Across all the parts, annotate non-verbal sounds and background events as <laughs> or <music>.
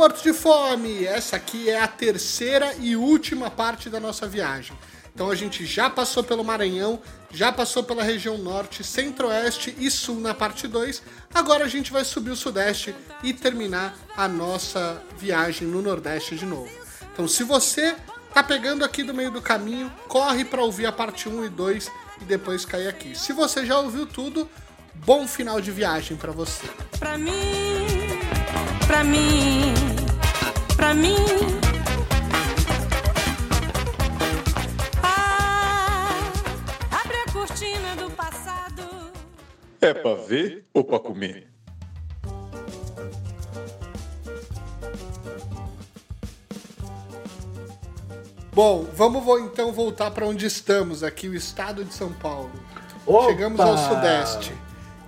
morto de fome! Essa aqui é a terceira e última parte da nossa viagem. Então a gente já passou pelo Maranhão, já passou pela região norte, centro-oeste e sul na parte 2. Agora a gente vai subir o sudeste e terminar a nossa viagem no nordeste de novo. Então se você tá pegando aqui do meio do caminho, corre para ouvir a parte 1 e 2 e depois cair aqui. Se você já ouviu tudo, bom final de viagem para você. Pra mim, pra mim, pra mim. Ah, abre a cortina do passado. É pra ver ou pra comer? Bom, vamos então voltar para onde estamos, aqui o estado de São Paulo. Opa! Chegamos ao Sudeste,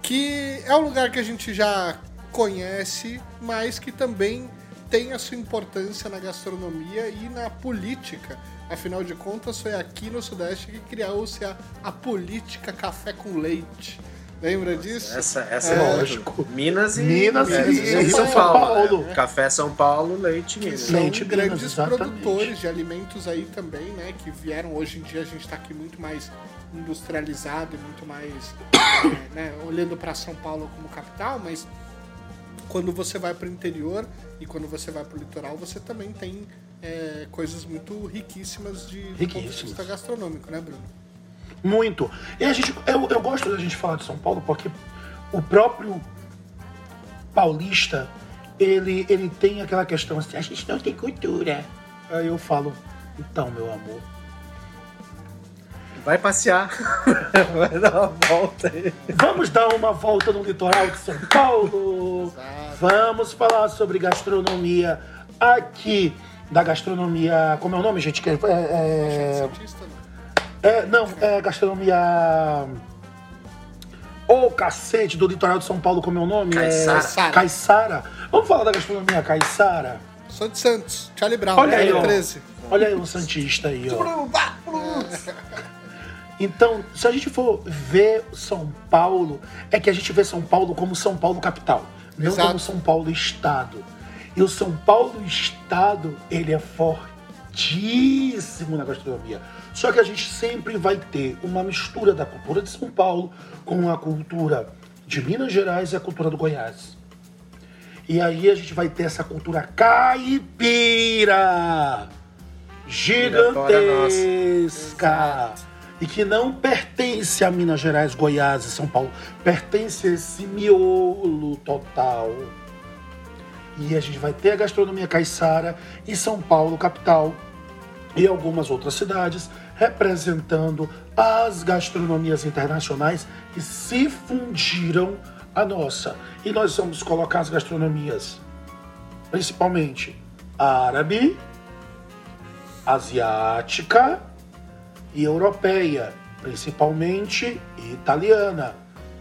que é um lugar que a gente já conhece, mas que também tem a sua importância na gastronomia e na política. Afinal de contas, foi aqui no Sudeste que criou-se a, a política café com leite. Lembra disso? Essa, essa É, é, lógico. Minas e, Minas é, e São São Paulo. Paulo. né? Café São Paulo, leite Minas. são Leite grandes Minas, produtores de alimentos aí também, né? Que vieram hoje em dia a gente está aqui muito mais industrializado e muito mais <coughs> é, né, olhando para São Paulo como capital, mas quando você vai para o interior e quando você vai para o litoral, você também tem é, coisas muito riquíssimas de do ponto de Riquíssimas. vista gastronômico, né, Bruno? Muito. E a gente, eu, eu gosto da gente falar de São Paulo porque o próprio paulista, ele, ele tem aquela questão assim, a gente não tem cultura. Aí eu falo, então, meu amor, Vai passear. <laughs> Vai dar uma volta aí. vamos dar uma volta no litoral de São Paulo. Exato. Vamos falar sobre gastronomia aqui. Da gastronomia. Como é o nome, gente? É, é, Santista, não. É, não, é gastronomia. Ô cacete do litoral de São Paulo, como é o nome? Caiçara. É... Vamos falar da gastronomia caiçara? Sou de Santos, Charlie Brown, Olha aí, ó. 13. Olha aí o Santista aí, ó. Então, se a gente for ver São Paulo, é que a gente vê São Paulo como São Paulo capital, não Exato. como São Paulo estado. E o São Paulo estado, ele é fortíssimo na gastronomia. Só que a gente sempre vai ter uma mistura da cultura de São Paulo com a cultura de Minas Gerais e a cultura do Goiás. E aí a gente vai ter essa cultura caipira gigantesca e que não pertence a Minas Gerais, Goiás e São Paulo, pertence a esse miolo total. E a gente vai ter a gastronomia caiçara e São Paulo, capital, e algumas outras cidades representando as gastronomias internacionais que se fundiram à nossa. E nós vamos colocar as gastronomias principalmente árabe, asiática e europeia, principalmente italiana,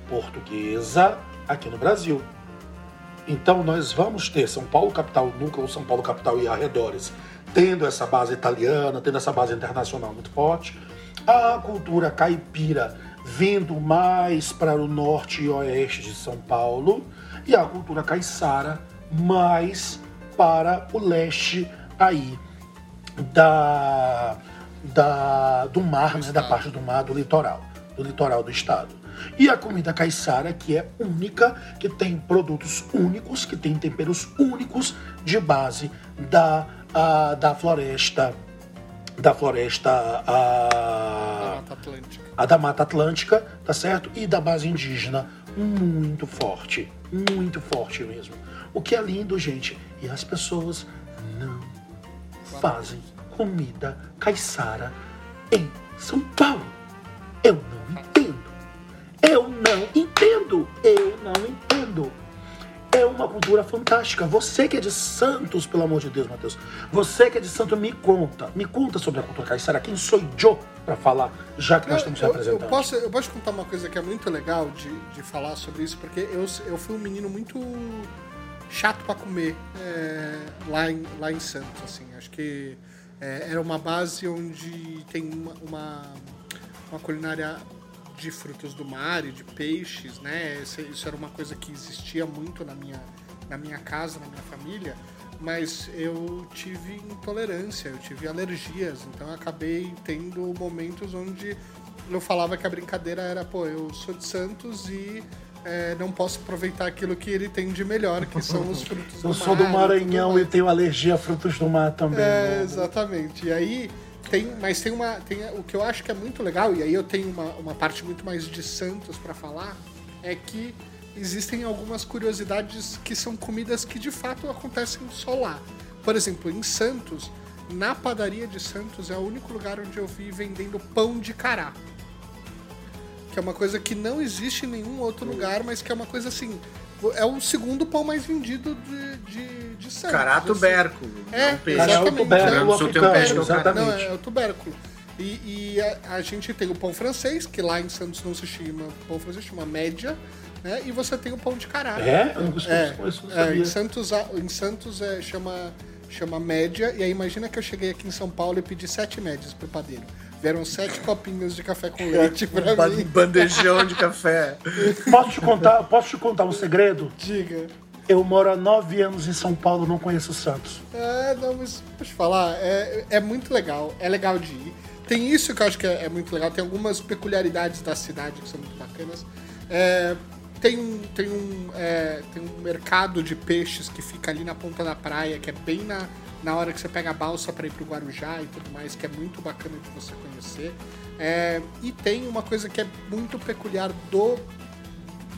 portuguesa aqui no Brasil. Então nós vamos ter São Paulo capital, núcleo São Paulo capital e arredores, tendo essa base italiana, tendo essa base internacional muito forte, a cultura caipira vindo mais para o norte e oeste de São Paulo e a cultura caiçara mais para o leste aí da, da do mar, né, da parte do mar do litoral, do litoral do estado. E a comida caiçara, que é única, que tem produtos únicos, que tem temperos únicos de base da, a, da floresta, da floresta Da a, Mata Atlântica. a da Mata Atlântica, tá certo? E da base indígena, muito forte, muito forte mesmo. O que é lindo, gente, e as pessoas não fazem comida caiçara em São Paulo. Eu não entendo. Eu não entendo. Eu não entendo. É uma cultura fantástica. Você que é de Santos, pelo amor de Deus, Matheus. Você que é de Santos, me conta. Me conta sobre a cultura caiçara. Quem sou eu para falar, já que nós estamos eu, eu, representando? posso, eu posso contar uma coisa que é muito legal de, de falar sobre isso, porque eu, eu fui um menino muito chato para comer é, lá, em, lá em Santos, assim. Acho que é, era uma base onde tem uma, uma, uma culinária de frutos do mar e de peixes, né? Isso, isso era uma coisa que existia muito na minha, na minha casa, na minha família. mas eu tive intolerância, eu tive alergias, então acabei tendo momentos onde eu falava que a brincadeira era, pô, eu sou de Santos e é, não posso aproveitar aquilo que ele tem de melhor, que são os frutos do Eu mar. sou do tudo Maranhão e tenho alergia a frutos do mar também. É, né? exatamente. E aí tem, mas tem uma, tem o que eu acho que é muito legal e aí eu tenho uma, uma parte muito mais de Santos pra falar é que existem algumas curiosidades que são comidas que de fato acontecem só lá. Por exemplo, em Santos, na padaria de Santos é o único lugar onde eu vi vendendo pão de cará. Que é uma coisa que não existe em nenhum outro lugar, mas que é uma coisa assim. É o segundo pão mais vendido de, de, de Santos. Cará assim. tubérculo. É, é exatamente. tubérculo É, é o cará. Não, exatamente. é o tubérculo. E, e a, a gente tem o pão francês, que lá em Santos não se chama pão francês, chama média, né? E você tem o pão de cará. É? Eu não consigo É, não é, em Santos, em Santos é, chama, chama média, e aí imagina que eu cheguei aqui em São Paulo e pedi sete médias pro padeiro. Vieram sete copinhos de café com leite pra Ba- mim. Bandejão de café. Posso te contar, posso te contar um segredo? Diga. Eu moro há nove anos em São Paulo, não conheço Santos. É, não, mas deixa eu falar, é, é muito legal, é legal de ir. Tem isso que eu acho que é, é muito legal, tem algumas peculiaridades da cidade que são muito bacanas. É, tem, um, tem, um, é, tem um mercado de peixes que fica ali na ponta da praia, que é bem na, na hora que você pega a balsa para ir pro Guarujá e tudo mais, que é muito bacana de você conhecer. É, e tem uma coisa que é muito peculiar do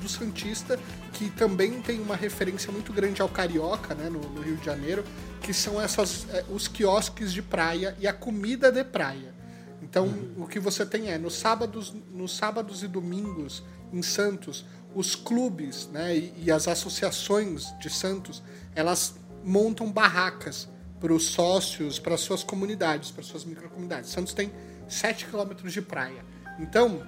do Santista, que também tem uma referência muito grande ao carioca, né, no, no Rio de Janeiro, que são essas, é, os quiosques de praia e a comida de praia. Então, o que você tem é, nos sábados, nos sábados e domingos, em Santos, os clubes né, e, e as associações de Santos, elas montam barracas para os sócios, para suas comunidades, para suas microcomunidades. Santos tem 7 quilômetros de praia. Então,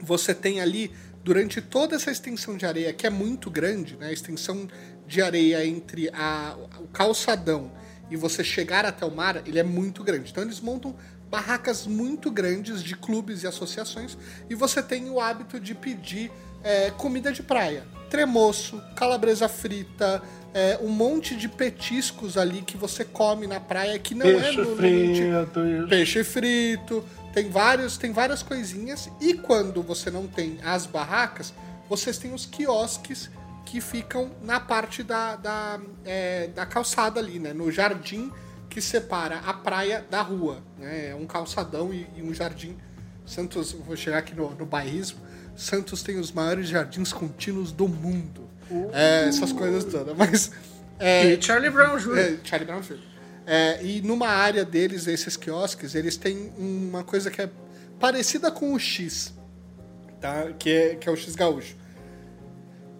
você tem ali, durante toda essa extensão de areia, que é muito grande, né? a extensão de areia entre a, o calçadão e você chegar até o mar, ele é muito grande. Então eles montam barracas muito grandes de clubes e associações e você tem o hábito de pedir é, comida de praia. Tremoço, calabresa frita, é, um monte de petiscos ali que você come na praia que não é Peixe normalmente frito. isso. peixe frito, tem vários, tem várias coisinhas. E quando você não tem as barracas, vocês têm os quiosques que ficam na parte da, da, é, da calçada ali, né? No jardim que separa a praia da rua. Né? É um calçadão e, e um jardim. Santos, vou chegar aqui no, no bairrismo. Santos tem os maiores jardins contínuos do mundo. É, essas coisas todas. Mas. é, E Charlie Brown Jr. é, Charlie Brown Jr. É, e numa área deles, esses quiosques, eles têm uma coisa que é parecida com o X, tá? Que é, que é o X gaúcho.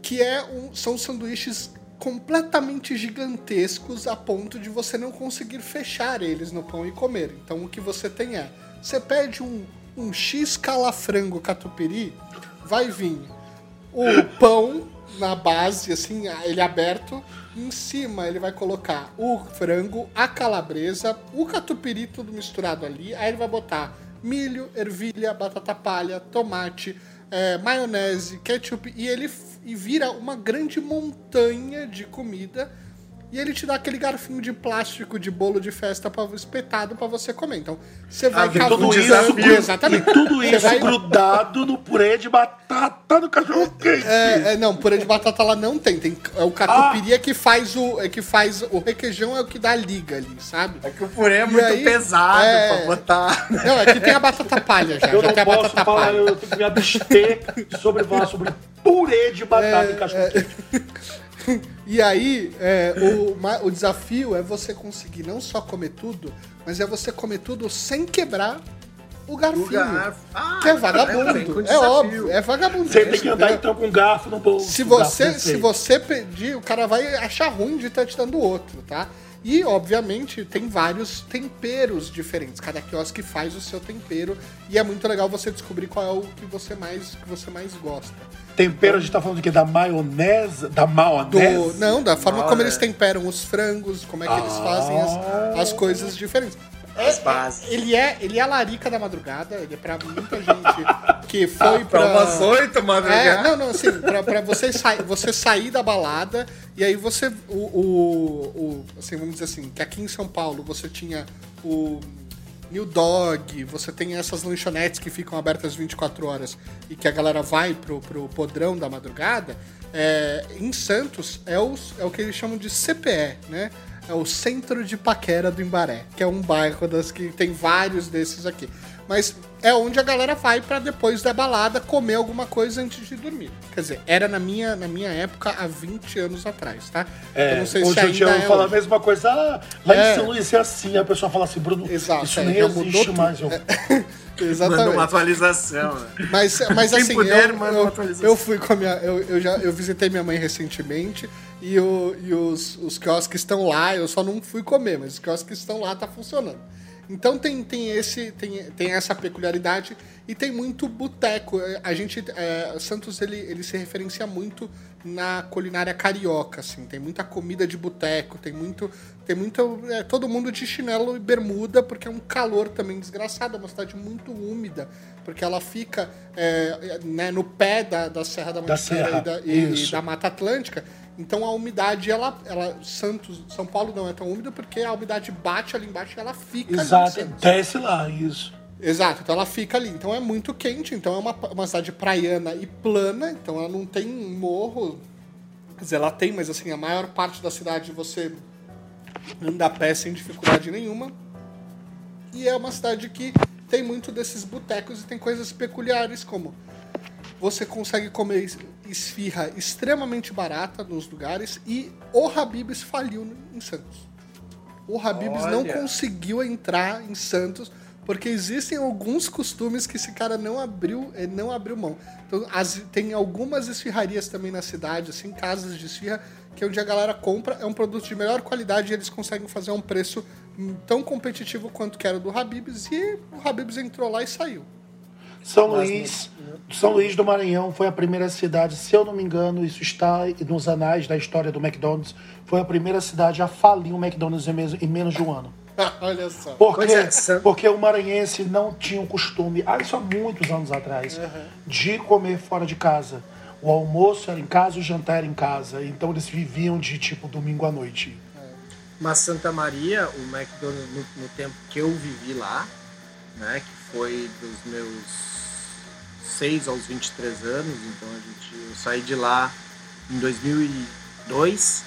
Que é um, são sanduíches completamente gigantescos a ponto de você não conseguir fechar eles no pão e comer. Então o que você tem é, você pede um, um X calafrango catupiry, vai vir o pão na base, assim, ele aberto. Em cima ele vai colocar o frango, a calabresa, o catupiry tudo misturado ali. Aí ele vai botar milho, ervilha, batata palha, tomate, é, maionese, ketchup e ele e vira uma grande montanha de comida. E ele te dá aquele garfinho de plástico de bolo de festa pra, espetado pra você comer. Então, você vai Ah, cavucando- desafio. Exatamente. E tudo isso vai- grudado no purê de batata do cachorro quente. É, é, não, purê de batata lá não tem. tem é o catupiry é que faz o. É que faz. O requeijão é o que dá liga ali, sabe? É que o purê é muito aí, pesado é- pra botar. Não, é que tem a batata palha já. Eu já não tem a posso batata falar, palha. eu tenho que me abster sobre falar sobre purê de batata É, e cachorro quente. <laughs> E aí, é, o, o desafio é você conseguir não só comer tudo, mas é você comer tudo sem quebrar o garfinho. O garfo. Ah, que é é, vagabundo. É, desafio. óbvio, é vagabundo. Você tem que andar então com um garfo no bolso. Se você, se você pedir, o cara vai achar ruim de estar te dando outro, tá? E, obviamente, tem vários temperos diferentes. Cada quiosque faz o seu tempero. E é muito legal você descobrir qual é o que você mais, que você mais gosta. Tempero, a gente tá falando de quê? Da maionese? Da Do, maionese? não, da forma como é. eles temperam os frangos, como é que eles fazem as, as coisas diferentes. É, é- ele, é, ele é a larica da madrugada, ele é pra muita gente que <laughs> foi pra... Pra umas oito, É, madrugada. não, não, assim, pra, pra você, sai, você sair da balada e aí você, o, o, o- assim, vamos dizer assim, que aqui em São Paulo você tinha o New Dog, você tem essas lanchonetes que ficam abertas 24 horas e que a galera vai pro, pro podrão da madrugada, é, em Santos é, os, é o que eles chamam de CPE, né? É o Centro de Paquera do Imbaré, que é um bairro das que tem vários desses aqui. Mas é onde a galera vai pra depois da balada comer alguma coisa antes de dormir. Quer dizer, era na minha, na minha época há 20 anos atrás, tá? É, Eu não sei hoje se ainda dia eu é falo a mesma coisa. Ah, lá É. em São Luís é assim. A pessoa fala assim, Bruno, Exato, isso é, nem mudou existe mais. Eu, <laughs> Manda <laughs> Exatamente. uma atualização, né? Mas, mas Quem assim, puder, eu, manda uma eu, atualização. eu fui com a minha. Eu, eu já eu visitei minha mãe recentemente e, o, e os, os quiosques estão lá, eu só não fui comer, mas os quiosques estão lá, tá funcionando. Então tem, tem, esse, tem, tem essa peculiaridade e tem muito boteco. A gente. é, Santos ele, ele se referencia muito na culinária carioca, assim. Tem muita comida de boteco, tem muito. Tem muito. é, todo mundo de chinelo e bermuda, porque é um calor também desgraçado, é uma cidade muito úmida, porque ela fica é, né, no pé da, da Serra da Mantiqueira Serra, e, da, e- e da Mata Atlântica. Então a umidade, ela, ela. Santos, São Paulo não é tão úmida porque a umidade bate ali embaixo e ela fica ali em exato, desce lá, isso. Exato, então ela fica ali. Então é muito quente, então é uma, uma cidade praiana e plana, então ela não tem morro. Quer dizer, ela tem, mas assim, a maior parte da cidade você anda a pé sem dificuldade nenhuma. E é uma cidade que tem muito desses botecos e tem coisas peculiares, como você consegue comer es- esfirra extremamente barata nos lugares e o Habib's faliu em Santos. O Habib's não Olha. conseguiu entrar em Santos porque existem alguns costumes que esse cara não abriu, ele não abriu mão. Então, as- tem algumas esfirrarias também na cidade, assim, casas de esfirra, que é onde a galera compra, é um produto de melhor qualidade e eles conseguem fazer um preço hum, tão competitivo quanto que era do Habib's e o Habib's entrou lá e saiu. São Luís, São Luís do Maranhão foi a primeira cidade, se eu não me engano, isso está nos anais da história do McDonald's, foi a primeira cidade a falir o McDonald's em menos de um ano. <laughs> Olha só. Porque, é, porque o maranhense não tinha o costume, ah, isso há muitos anos atrás, de comer fora de casa. O almoço era em casa, o jantar era em casa. Então eles viviam de tipo domingo à noite. Mas Santa Maria, o McDonald's, no, no tempo que eu vivi lá, né, que foi dos meus 6 aos 23 anos, então a gente, eu saí de lá em 2002.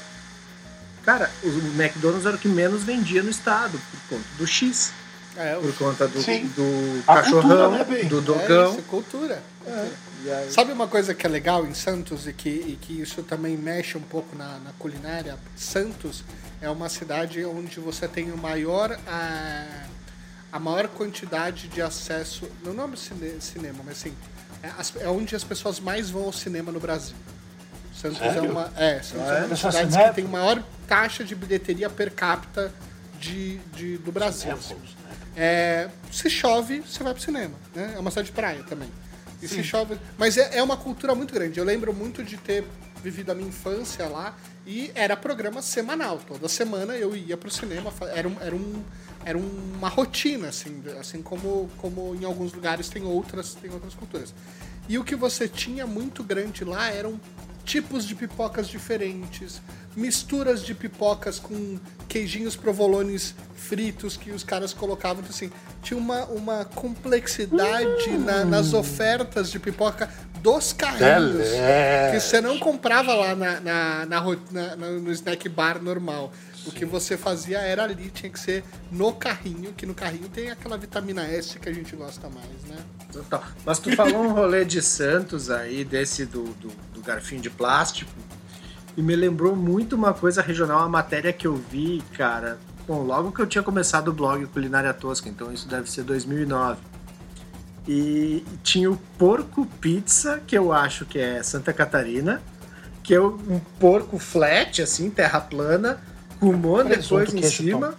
Cara, o McDonald's era o que menos vendia no estado, por conta do X, É, por conta do, Sim. do A cachorrão, cultura, né, do É dogão. isso, cultura. Aí- Sabe uma coisa que é legal em Santos e que, e que isso também mexe um pouco na, na culinária? Santos é uma cidade onde você tem o maior a, a maior quantidade de acesso, não não é cine, cinema, mas assim, é, é onde as pessoas mais vão ao cinema no Brasil. Santos é Sério? uma, é, Santos Ah, é é? uma das cidades que tem maior taxa de bilheteria per capita de, de- do Brasil. assim. É, se chove, você vai pro cinema, né? É uma cidade de praia também. E se chove. Mas é, é uma cultura muito grande. Eu lembro muito de ter vivido a minha infância lá e era programa semanal. Toda semana eu ia pro cinema. Era, um, era, um, era uma rotina, assim, assim como, como em alguns lugares tem outras, tem outras culturas. E o que você tinha muito grande lá eram tipos de pipocas diferentes, misturas de pipocas com queijinhos provolones fritos que os caras colocavam. Então, assim, tinha uma, uma complexidade na- nas ofertas de pipoca dos carrinhos Delé. que você não comprava lá na, na, na- na- no snack bar normal. O que você fazia era ali, tinha que ser no carrinho, que no carrinho tem aquela vitamina S que a gente gosta mais, né? Total. Mas tu falou um rolê de Santos aí, desse do, do, do garfinho de plástico, e me lembrou muito uma coisa regional, uma matéria que eu vi, cara. Bom, logo que eu tinha começado o blog Culinária Tosca, então isso deve ser 2009. E tinha o Porco Pizza, que eu acho que é Santa Catarina, que é um porco flat, assim, terra plana, com um monte de Presunto, coisa em cima.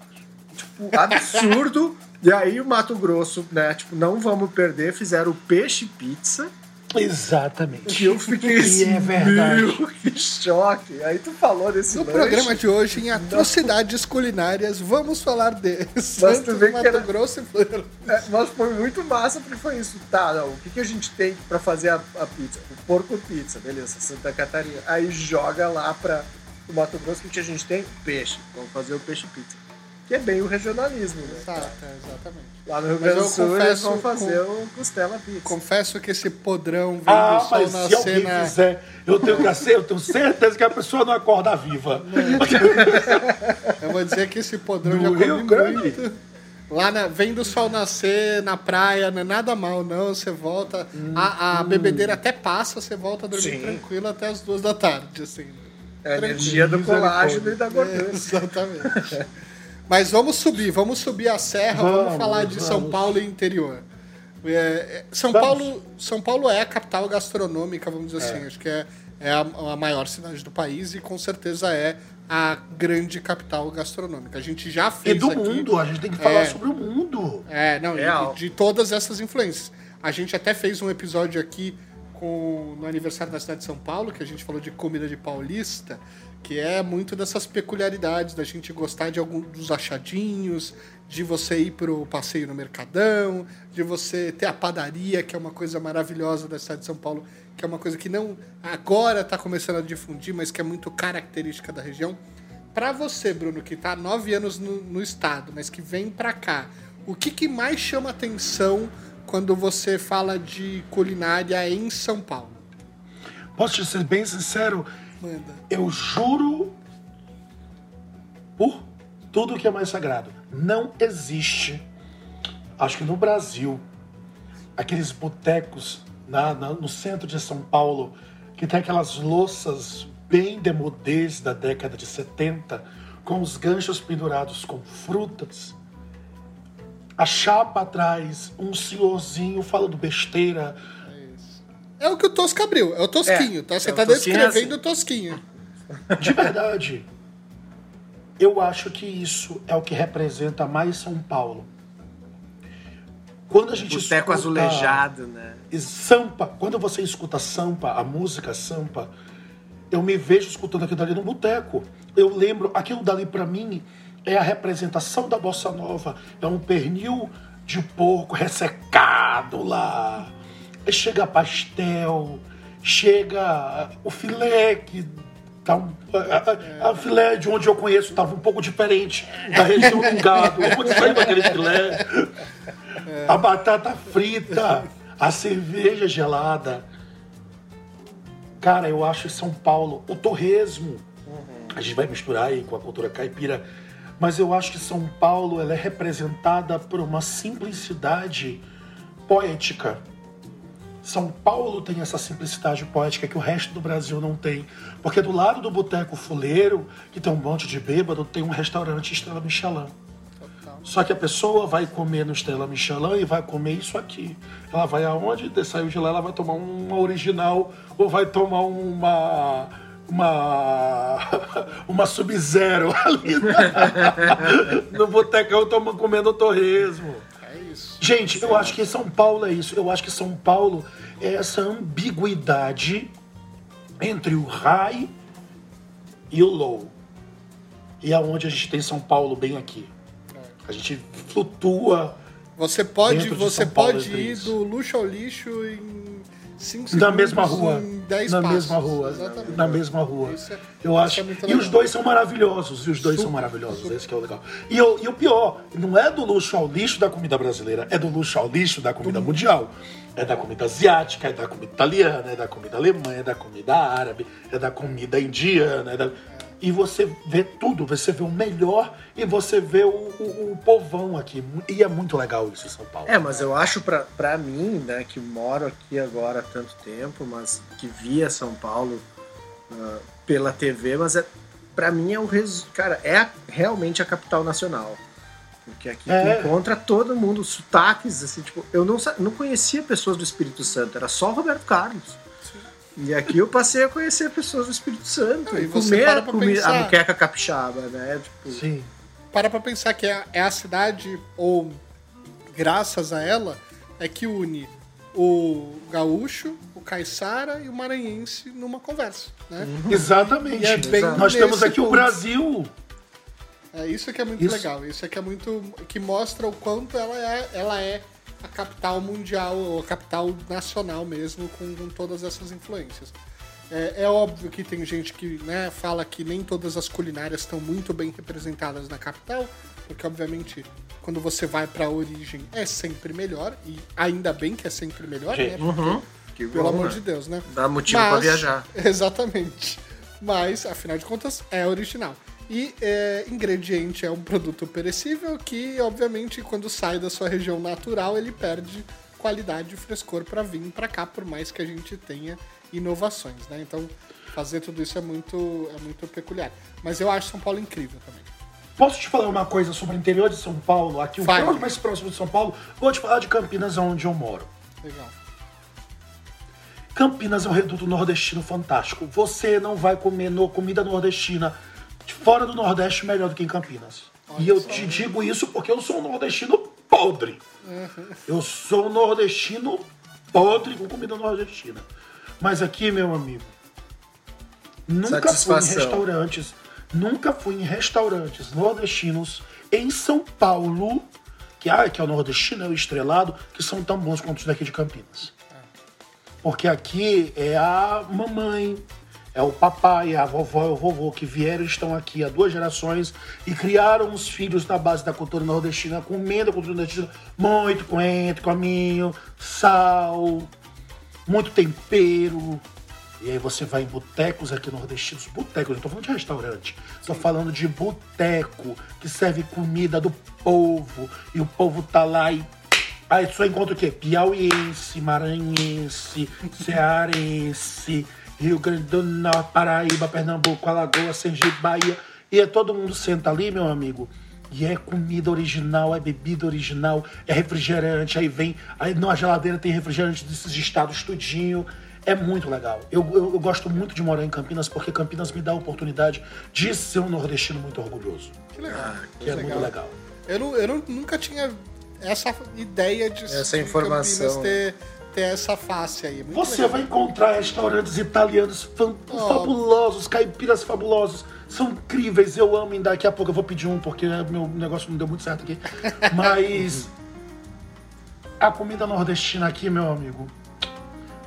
Tipo, absurdo. <laughs> e aí o Mato Grosso, né? Tipo, não vamos perder, fizeram o peixe pizza, Exatamente. E eu fiquei assim, é verdade. meu, <laughs> que choque. Aí tu falou desse No lanche. programa de hoje, em atrocidades culinárias, vamos falar de Mas tu vê que Mato era- Grosso e Florianópolis. É, mas foi muito massa porque foi isso. Tá, não, o que, que a gente tem pra fazer a, a pizza? O porco pizza, beleza, Santa Catarina. Aí joga lá pra o Mato Grosso, que, a gente tem? Peixe. Vamos fazer o peixe pizza. Que é bem o regionalismo, né? Exato, exatamente. Lá no Rio Grande do Sul eles confesso vão fazer com- o costela pizza. Confesso que esse podrão vem Ah, do sol mas se nascer alguém na... fizer, eu tenho, que ser- eu tenho certeza que a pessoa não acorda viva. Eu vou dizer que esse podrão Do já come Rio Grande. muito. Lá na, vem do sol nascer na praia, não é nada mal, não. Você volta. A, a bebedeira até passa, você volta a dormir Sim. tranquilo até as duas da tarde, assim. É a energia do colágeno e da É, gordura. exatamente. <laughs> Mas vamos subir, vamos subir a serra, vamos, Vamos, falar de São vamos. Paulo e interior. É, é, São, Vamos. Paulo, São Paulo é a capital gastronômica, vamos dizer assim. Acho que é, é a, a maior cidade do país e com certeza é a grande capital gastronômica. A gente já E fez do aqui... mundo, a gente tem que falar É. sobre o mundo. É, não, Real. e de todas essas influências. A gente até fez um episódio aqui com, no aniversário da cidade de São Paulo, que a gente falou de comida de paulista, que é muito dessas peculiaridades da gente gostar de algum dos achadinhos, de você ir pro passeio no Mercadão, de você ter a padaria, que é uma coisa maravilhosa da cidade de São Paulo, que é uma coisa que não agora está começando a difundir, mas que é muito característica da região. Para você, Bruno, que tá há nove anos no, no estado, mas que vem para cá, o que, que mais chama atenção quando você fala de culinária em São Paulo? Posso te ser bem sincero? Manda. Eu juro por tudo que é mais sagrado. Não existe, acho que no Brasil, aqueles botecos na, na- no centro de São Paulo que tem aquelas louças bem demodês da década de 70, com os ganchos pendurados com frutas. A chapa atrás, um senhorzinho falando besteira, É o que o Tosca abriu, é o Tosquinho, É, tá? Você é tá Tosquinho descrevendo assim. o Tosquinho. De verdade, eu acho que isso é o que representa mais São Paulo. Quando a gente Boteco escuta azulejado, né? Sampa, quando você escuta Sampa, a música Sampa, eu me vejo escutando aquilo dali no boteco. Eu lembro, aquilo dali pra mim é a representação da bossa nova. É um pernil de porco ressecado lá. Chega pastel, chega o filé que tá um, a, a- a filé de onde eu conheço estava um pouco diferente da região do gado. Onde saiu aquele filé? A batata frita, a cerveja gelada. Cara, eu acho São Paulo o torresmo. A gente vai misturar aí com a cultura caipira, mas eu acho que São Paulo ela é representada por uma simplicidade poética. São Paulo tem essa simplicidade poética que o resto do Brasil não tem. Porque do lado do Boteco Fuleiro, que tem um monte de bêbado, tem um restaurante Estrela Michelin. Só que a pessoa vai comer no Estrela Michelin e vai comer isso aqui. Ela vai aonde? De- Saiu de lá, ela vai tomar uma original ou vai tomar uma. Uma. Uma Sub-Zero <laughs> ali no, no botecão tomando, comendo torresmo. É isso. Gente, eu acho que São Paulo é isso. Eu acho que São Paulo é essa ambiguidade entre o high e o low. E aonde a gente tem São Paulo bem aqui. A gente flutua Você pode, você pode ir do luxo ao lixo em 5 segundos. na mesma rua. 10 Na passos. mesma rua. Exatamente. Na mesma rua. É- eu isso acho. é e os dois são maravilhosos. E os dois são maravilhosos. Esse que é o legal. E, o- e o pior, não é do luxo ao lixo da comida brasileira, é do luxo ao lixo da comida mundial. É da comida asiática, é da comida italiana, é da comida alemã, é da comida árabe, é da comida indiana. é da- E você vê tudo, você vê o melhor e você vê o, o- o povão aqui. E é muito legal isso em São Paulo. É, mas eu acho pra, pra mim, né, que moro aqui agora há tanto tempo, mas que via São Paulo ah, pela TV, mas é, pra mim é o res... cara, é a- realmente a capital nacional. Porque aqui É. encontra todo mundo, sotaques, assim, tipo, eu não, não conhecia pessoas do Espírito Santo, era só Roberto Carlos. E aqui eu passei a conhecer pessoas do Espírito Santo. E você comer para pra a pensar. muqueca capixaba, né? Tipo, Sim. para pra pensar que é, é a cidade, ou graças a ela, é que une o gaúcho, o o caiçara e o maranhense numa conversa, né? Exatamente. E é bem Nós temos aqui o ponto. Brasil. É isso que é muito Isso. legal. Isso é que é muito. que mostra o quanto ela é, ela é a capital mundial, ou a capital nacional mesmo, com, com todas essas influências. É, é óbvio que tem gente que né, fala que nem todas as culinárias estão muito bem representadas na capital, porque obviamente quando você vai pra origem é sempre melhor, e ainda bem que é sempre melhor, né? Gente. Porque, Que pelo bom, amor né? de Deus, né? Dá motivo pra viajar. <laughs> Exatamente. Mas, afinal de contas, é original. E é, ingrediente é um produto perecível que, obviamente, quando sai da sua região natural, ele perde qualidade e frescor para vir para cá, por mais que a gente tenha inovações, né? Então, fazer tudo isso é muito, é muito peculiar. Mas eu acho São Paulo incrível também. Posso te falar uma coisa sobre o interior de São Paulo? Aqui, o Fale. mais próximo de São Paulo, vou te falar de Campinas, onde eu moro. Legal. Campinas é um reduto nordestino fantástico. Você não vai comer no, comida nordestina de fora do Nordeste melhor do que em Campinas. e eu te digo isso porque eu sou um nordestino podre. Eu sou um nordestino podre com comida nordestina. Mas aqui, meu amigo, nunca fui em restaurantes, nunca fui em restaurantes nordestinos em São Paulo, que, ah, que é o nordestino, é o estrelado, que são tão bons quanto os daqui de Campinas. Porque aqui é a mamãe, é o papai, é a vovó, é o vovô que vieram e estão aqui há duas gerações e criaram os filhos na base da cultura nordestina, comendo a cultura nordestina muito coentro, cominho, sal, muito tempero. E aí você vai em botecos aqui nordestinos, botecos, não tô falando de restaurante, tô falando de boteco que serve comida do povo e o povo tá lá e Aí só encontra o quê? Piauiense, maranhense, <laughs> cearense, Rio Grande do Norte, Paraíba, Pernambuco, Alagoas, Sergipe, Bahia. E é todo mundo senta ali, meu amigo. E é comida original, é bebida original, é refrigerante. Aí vem, aí na geladeira tem refrigerante desses estados tudinho. É muito legal. Eu, eu, eu gosto muito de morar em Campinas porque Campinas me dá a oportunidade de ser um nordestino muito orgulhoso. Que legal. Que é muito legal. Eu, não- eu não- nunca tinha essa ideia de Essa de informação. Campinas ter, ter essa face aí. Muito Você legal. vai encontrar restaurantes italianos Oh. fabulosos, caipiras fabulosos. São incríveis, eu amo. E daqui a pouco eu vou pedir um, porque meu negócio não deu muito certo aqui. <laughs> Mas a comida nordestina aqui, meu amigo.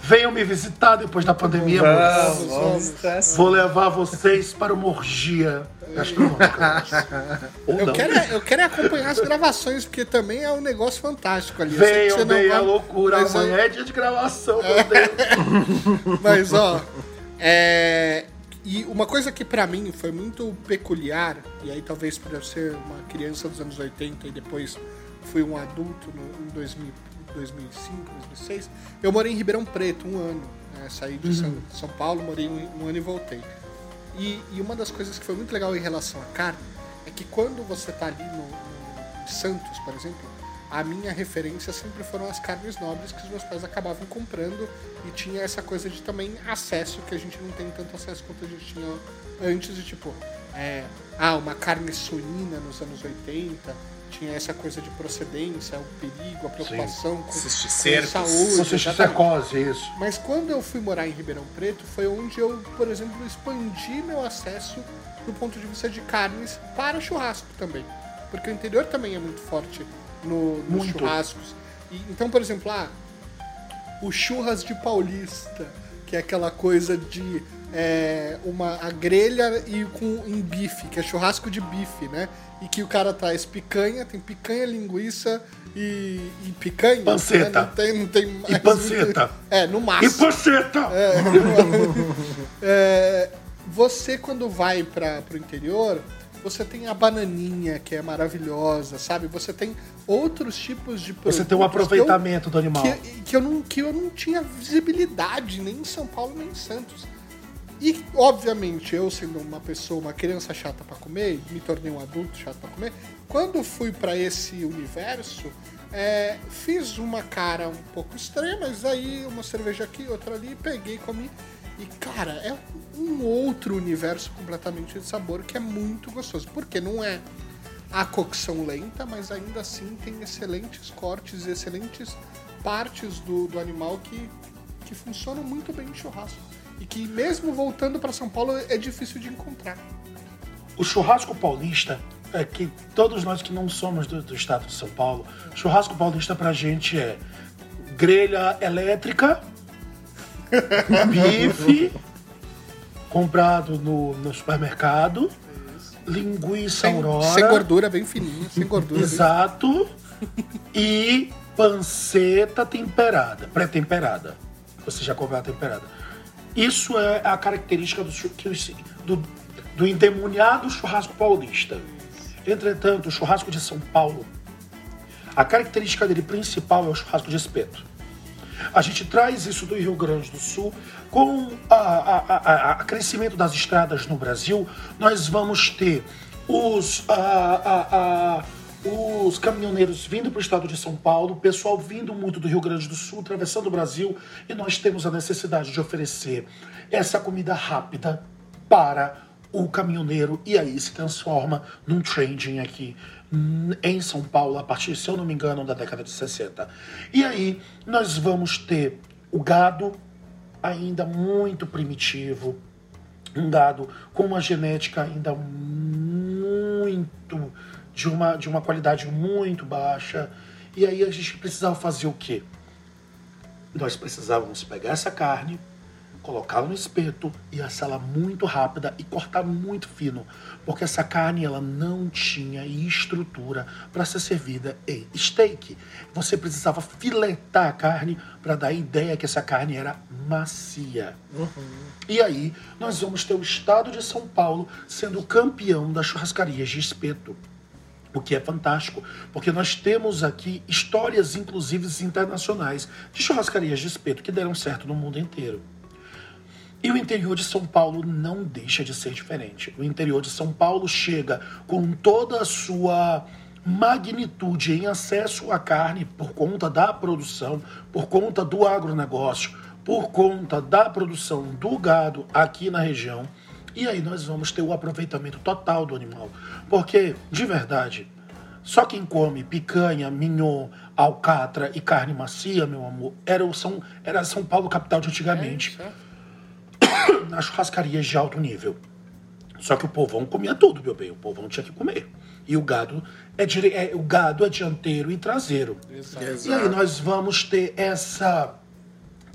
Venham me visitar depois da pandemia. Vamos, vamos. vamos. Vou levar vocês para uma orgia gastronômica. <laughs> Ou Eu quero, é- eu quero é acompanhar as gravações, porque também é um negócio fantástico ali. Venham, venham, a vai- loucura. mas Amanhã é dia de gravação, meu Deus. <laughs> Mas, ó, é... E uma coisa que pra mim foi muito peculiar, e aí talvez por eu ser uma criança dos anos 80 e depois fui um adulto no, em 2000, 2005, 2006, eu morei em Ribeirão Preto um ano. né? Saí de São, São Paulo, morei um, um ano e voltei. E, e uma das coisas que foi muito legal em relação à carne é que quando você tá ali no, no- Santos, por exemplo, a minha referência sempre foram as carnes nobres que os meus pais acabavam comprando e tinha essa coisa de também acesso que a gente não tem tanto acesso quanto a gente tinha antes de tipo é, ah uma carne suína nos anos 80 tinha essa coisa de procedência o perigo a preocupação com, Esses com cercos. saúde exatamente. secose, isso. Mas quando eu fui morar em Ribeirão Preto, foi onde eu, por exemplo, expandi meu acesso do ponto de vista de carnes para churrasco também. Porque o interior também é muito forte no, nos Muito. churrascos. E, então, por exemplo, ah, o churras de paulista, que é aquela coisa de é, uma a grelha e com em bife, que é churrasco de bife, né? E que o cara traz picanha, tem picanha, linguiça e, e picanha. Panceta. né? Não tem, não tem mais <laughs> panceta. É, no E máximo. panceta! <laughs> É, você quando vai para pro interior, você tem a bananinha que é maravilhosa, sabe? Você tem outros tipos de Você tem um produtos que eu- aproveitamento do animal. que, que eu não, que eu não tinha visibilidade nem em São Paulo nem em Santos. E, obviamente, eu sendo uma pessoa, uma criança chata pra comer, me tornei um adulto chato pra comer, quando fui pra esse universo, é, fiz uma cara um pouco estranha, mas aí uma cerveja aqui, outra ali, peguei, comi. E, cara, é um outro universo completamente de sabor que é muito gostoso. Porque não é a cocção lenta, mas ainda assim tem excelentes cortes e excelentes partes do, do animal que que funcionam muito bem em churrasco. E que mesmo voltando para São Paulo é difícil de encontrar. O churrasco paulista é que todos nós que não somos do, do estado de São Paulo, churrasco paulista pra gente é grelha elétrica, <laughs> bife comprado no, no supermercado, linguiça Sem, aurora, sem gordura, bem fininho, sem gordura. bem- exato, e panceta temperada, pré-temperada. Você já comprou a temperada. Isso é a característica do, do, do endemoniado churrasco paulista. Entretanto, o churrasco de São Paulo, a característica dele principal é o churrasco de espeto. A gente traz isso do Rio Grande do Sul. Com a crescimento das estradas no Brasil, nós vamos ter os, a- a- a- os caminhoneiros vindo para o estado de São Paulo, o pessoal vindo muito do Rio Grande do Sul, atravessando o Brasil, e nós temos a necessidade de oferecer essa comida rápida para o caminhoneiro e aí se transforma num trending aqui hum, em São Paulo a partir, se eu não me engano, da década de 60. E aí nós vamos ter o gado ainda muito primitivo, um gado com uma genética ainda muito de uma, de uma qualidade muito baixa. E aí a gente precisava fazer o quê? Nós precisávamos pegar essa carne, colocá-la no espeto e assá-la muito rápida e cortar muito fino, porque essa carne ela não tinha estrutura para ser servida em steak. Você precisava filetar a carne para dar a ideia que essa carne era macia. E aí nós vamos ter o estado de São Paulo sendo o campeão das churrascarias de espeto. O que é fantástico, porque nós temos aqui histórias, inclusive internacionais, de churrascarias de espeto que deram certo no mundo inteiro. E o interior de São Paulo não deixa de ser diferente. O interior de São Paulo chega com toda a sua magnitude em acesso à carne por conta da produção, por conta do agronegócio, por conta da produção do gado aqui na região. E aí nós vamos ter o aproveitamento total do animal. Porque, de verdade, só quem come picanha, mignon, alcatra e carne macia, meu amor, era, o São, era São Paulo capital de antigamente nas churrascarias de alto nível. Só que o povão comia tudo, meu bem. O povão tinha que comer. E o gado é, dire... é- o gado é dianteiro e traseiro. E aí nós vamos ter essa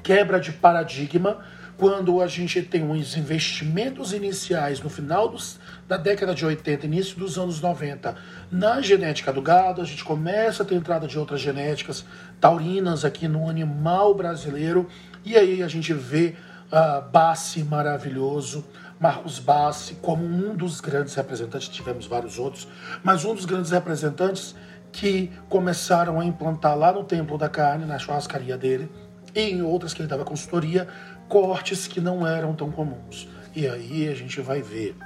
quebra de paradigma quando a gente tem uns investimentos iniciais no final dos, da década de 80, início dos anos 90, na genética do gado, a gente começa a ter entrada de outras genéticas taurinas aqui no animal brasileiro, e aí a gente vê ah, Bassi maravilhoso, Marcos Bassi como um dos grandes representantes, tivemos vários outros, mas um dos grandes representantes que começaram a implantar lá no Templo da Carne, na churrascaria dele, e em outras que ele dava consultoria, cortes que não eram tão comuns. E aí a gente vai ver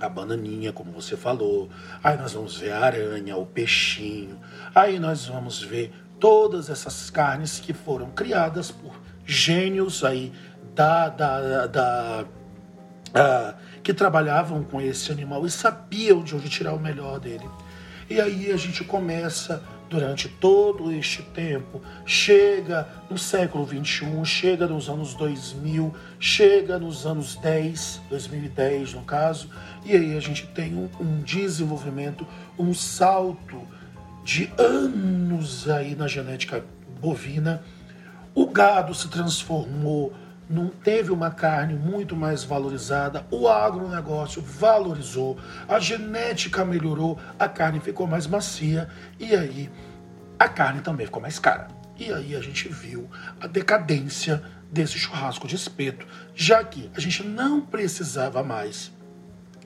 a bananinha, como você falou, aí nós vamos ver a aranha, o peixinho, aí nós vamos ver todas essas carnes que foram criadas por gênios aí da, da, da ah, que trabalhavam com esse animal e sabiam de onde tirar o melhor dele. E aí a gente começa, durante todo este tempo, chega no século XXI, chega nos anos 2000, chega nos anos 10, 2010 no caso, e aí a gente tem um, um desenvolvimento, um salto de anos aí na genética bovina. O gado se transformou, num, teve uma carne muito mais valorizada, o agronegócio valorizou, a genética melhorou, a carne ficou mais macia e aí a carne também ficou mais cara. E aí a gente viu a decadência desse churrasco de espeto, já que a gente não precisava mais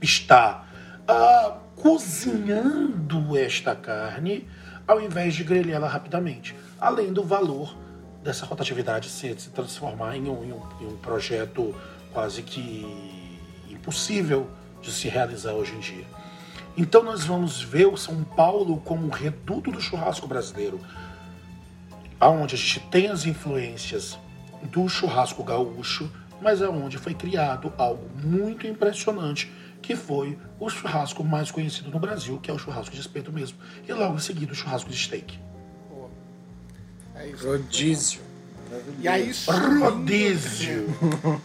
estar ah, cozinhando esta carne ao invés de grelhá-la rapidamente. Além do valor dessa rotatividade se, se transformar em um, em um- em um projeto quase que impossível de se realizar hoje em dia. Então nós vamos ver o São Paulo como um reduto do churrasco brasileiro, aonde a gente tem as influências do churrasco gaúcho, mas aonde foi criado algo muito impressionante, que foi o churrasco mais conhecido no Brasil, que é o churrasco de espeto mesmo, e logo em seguida o churrasco de steak. É. Rodízio. E aí subindo, Rodízio.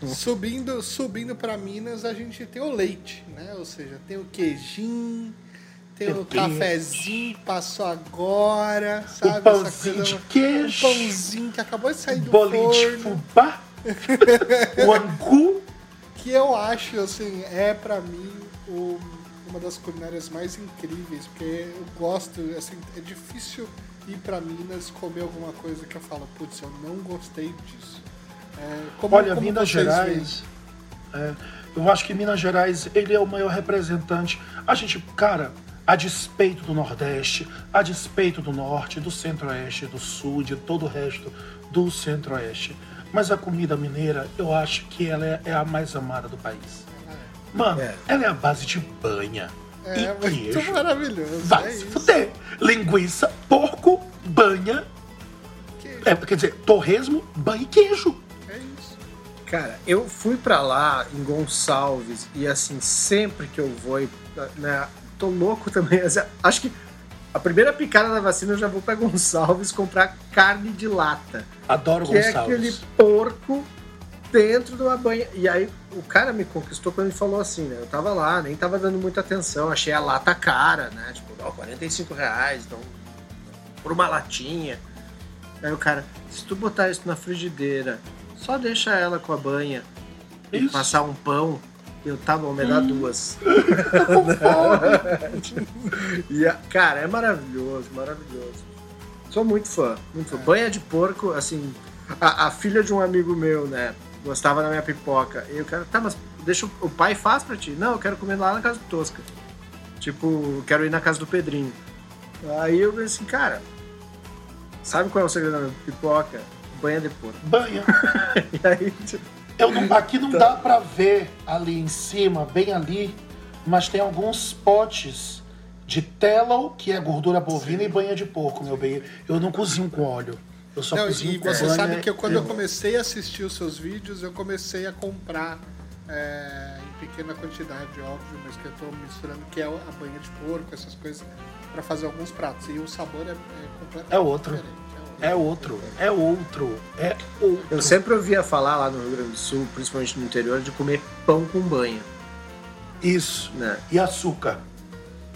subindo, subindo para Minas, a gente tem o leite, né? Ou seja, tem o queijinho, tem o o cafezinho, passou agora, sabe? O pãozinho de queijo. pãozinho que acabou de sair do Bolinho de forno. fubá. o angu. que eu acho, assim, é pra mim o- uma das culinárias mais incríveis, porque eu gosto, assim, é difícil ir pra Minas comer alguma coisa que eu falo, putz, eu não gostei disso. É, como- Olha, como Minas Gerais. é, eu acho que Minas Gerais ele é o maior representante. A gente, cara, a despeito do Nordeste, a despeito do Norte, do Centro-Oeste, do Sul, de todo o resto do Centro-Oeste. Mas a comida mineira, eu acho que ela é, é a mais amada do país. Mano, É. ela é a base de banha? É e muito queijo. maravilhoso. Vai é se isso. fuder. Linguiça, porco, banha. Queijo, É, quer dizer, torresmo, banha e queijo. é isso. Cara, eu fui pra lá em Gonçalves e assim, sempre que eu vou, e, né, tô louco também. assim, Acho que a primeira picada da vacina eu já vou pra Gonçalves comprar carne de lata, Adoro que é Gonçalves. aquele porco dentro de uma banha. E aí o cara me conquistou quando ele falou assim, né? Eu tava lá, nem tava dando muita atenção, achei a lata cara, né? Tipo, ó, 45 reais, então, por uma latinha. Aí o cara, se tu botar isso na frigideira, só deixa ela com a banha e Isso. passar um pão, eu tá bom, me dá duas. <laughs> E, cara, é maravilhoso, maravilhoso. Sou muito fã, muito fã. Banha de porco, assim, a, a filha de um amigo meu, né, gostava da minha pipoca. E o cara, tá, mas deixa o, pai faz pra ti. Não, eu quero comer lá na casa do Tosca. Tipo, quero ir na casa do Pedrinho. Aí eu pensei assim, cara, sabe qual é o segredo da pipoca? Banha de porco. Banha. <laughs> E aí, tipo, Eu não, aqui Tá. não dá pra ver ali em cima, bem ali, mas tem alguns potes de tallow, que é gordura bovina, e banha de porco, meu bem. Eu não cozinho com óleo. Eu só Não, e você sabe que eu, quando eu comecei a assistir os seus vídeos, eu comecei a comprar é, em pequena quantidade, óbvio, mas que eu tô misturando, que é a banha de porco, essas coisas, pra fazer alguns pratos. E o sabor é, é completamente É outro. diferente. É outro, é outro, é outro. eu sempre ouvia falar lá no Rio Grande do Sul, principalmente no interior, de comer pão com banha, Isso. né? E açúcar.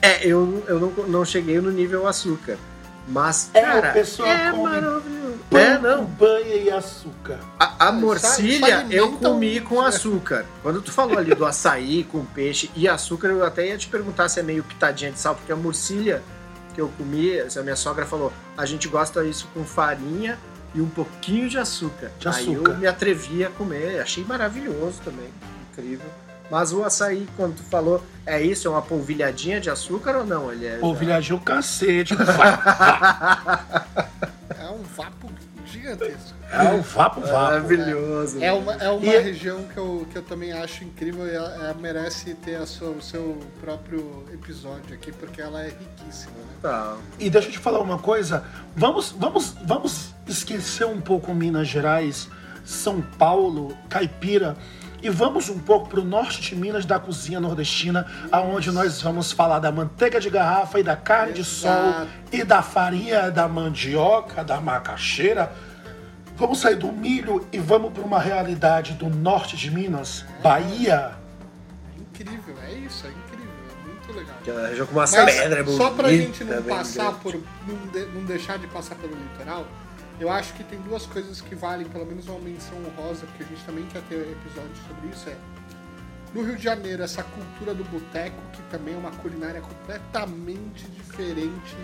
É, eu, eu não, não cheguei no nível açúcar. Mas, É, cara, é come maravilhoso. É, banha e açúcar. A, a morcilha eu comi com açúcar. Quando tu falou ali do açaí com peixe e açúcar, eu até ia te perguntar se é meio pitadinha de sal, porque a morcilha que eu comi, a minha sogra falou, a gente gosta isso com farinha e um pouquinho de açúcar. De Aí açúcar. eu me atrevi a comer, achei maravilhoso também, incrível. Mas o açaí, quando tu falou, é isso? É uma polvilhadinha de açúcar ou não? Ele é Polvilhagem o cacete. <laughs> É um vapo gigantesco. É o vapo vapo. maravilhoso. É uma, é uma E- região que eu, que eu também acho incrível e ela, ela merece ter a sua, o seu próprio episódio aqui, porque ela é riquíssima, né? Tá. E deixa eu te falar uma coisa. Vamos, vamos, vamos esquecer um pouco Minas Gerais, São Paulo, Caipira e vamos um pouco para o norte de Minas da cozinha nordestina, aonde nós vamos falar da manteiga de garrafa e da carne de sol e da farinha da mandioca, da macaxeira. Vamos sair do milho e vamos para uma realidade do norte de Minas, Bahia. É incrível, é isso, é incrível, é muito legal. Aquela região com uma Mas pedra só pra bonita, gente não passar grande. por. Não, de- não deixar de passar pelo litoral, eu acho que tem duas coisas que valem pelo menos uma menção honrosa, porque a gente também quer ter episódio sobre isso. É no Rio de Janeiro, essa cultura do boteco, que também é uma culinária completamente diferente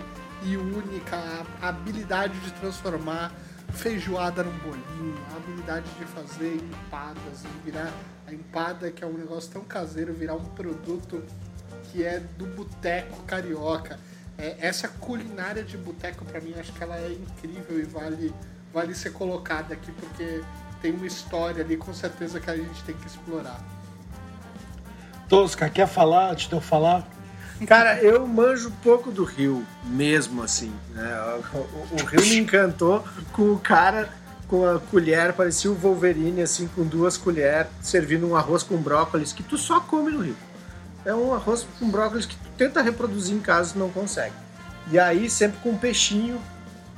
e única, a habilidade de transformar feijoada num bolinho, a habilidade de fazer empadas e virar a empada, que é um negócio tão caseiro, virar um produto que é do boteco carioca. É, essa culinária de boteco, pra mim, acho que ela é incrível e vale, vale ser colocada aqui, porque tem uma história ali, com certeza, que a gente tem que explorar. Tosca, quer falar antes de eu falar? Cara, eu manjo pouco do Rio, mesmo assim. né? O, o- o Rio me encantou com o cara com a colher, parecia o Wolverine, assim, com duas colheres, servindo um arroz com brócolis, que tu só come no Rio. É um arroz com brócolis que tu tenta reproduzir em casa e não consegue. E aí, sempre com um peixinho,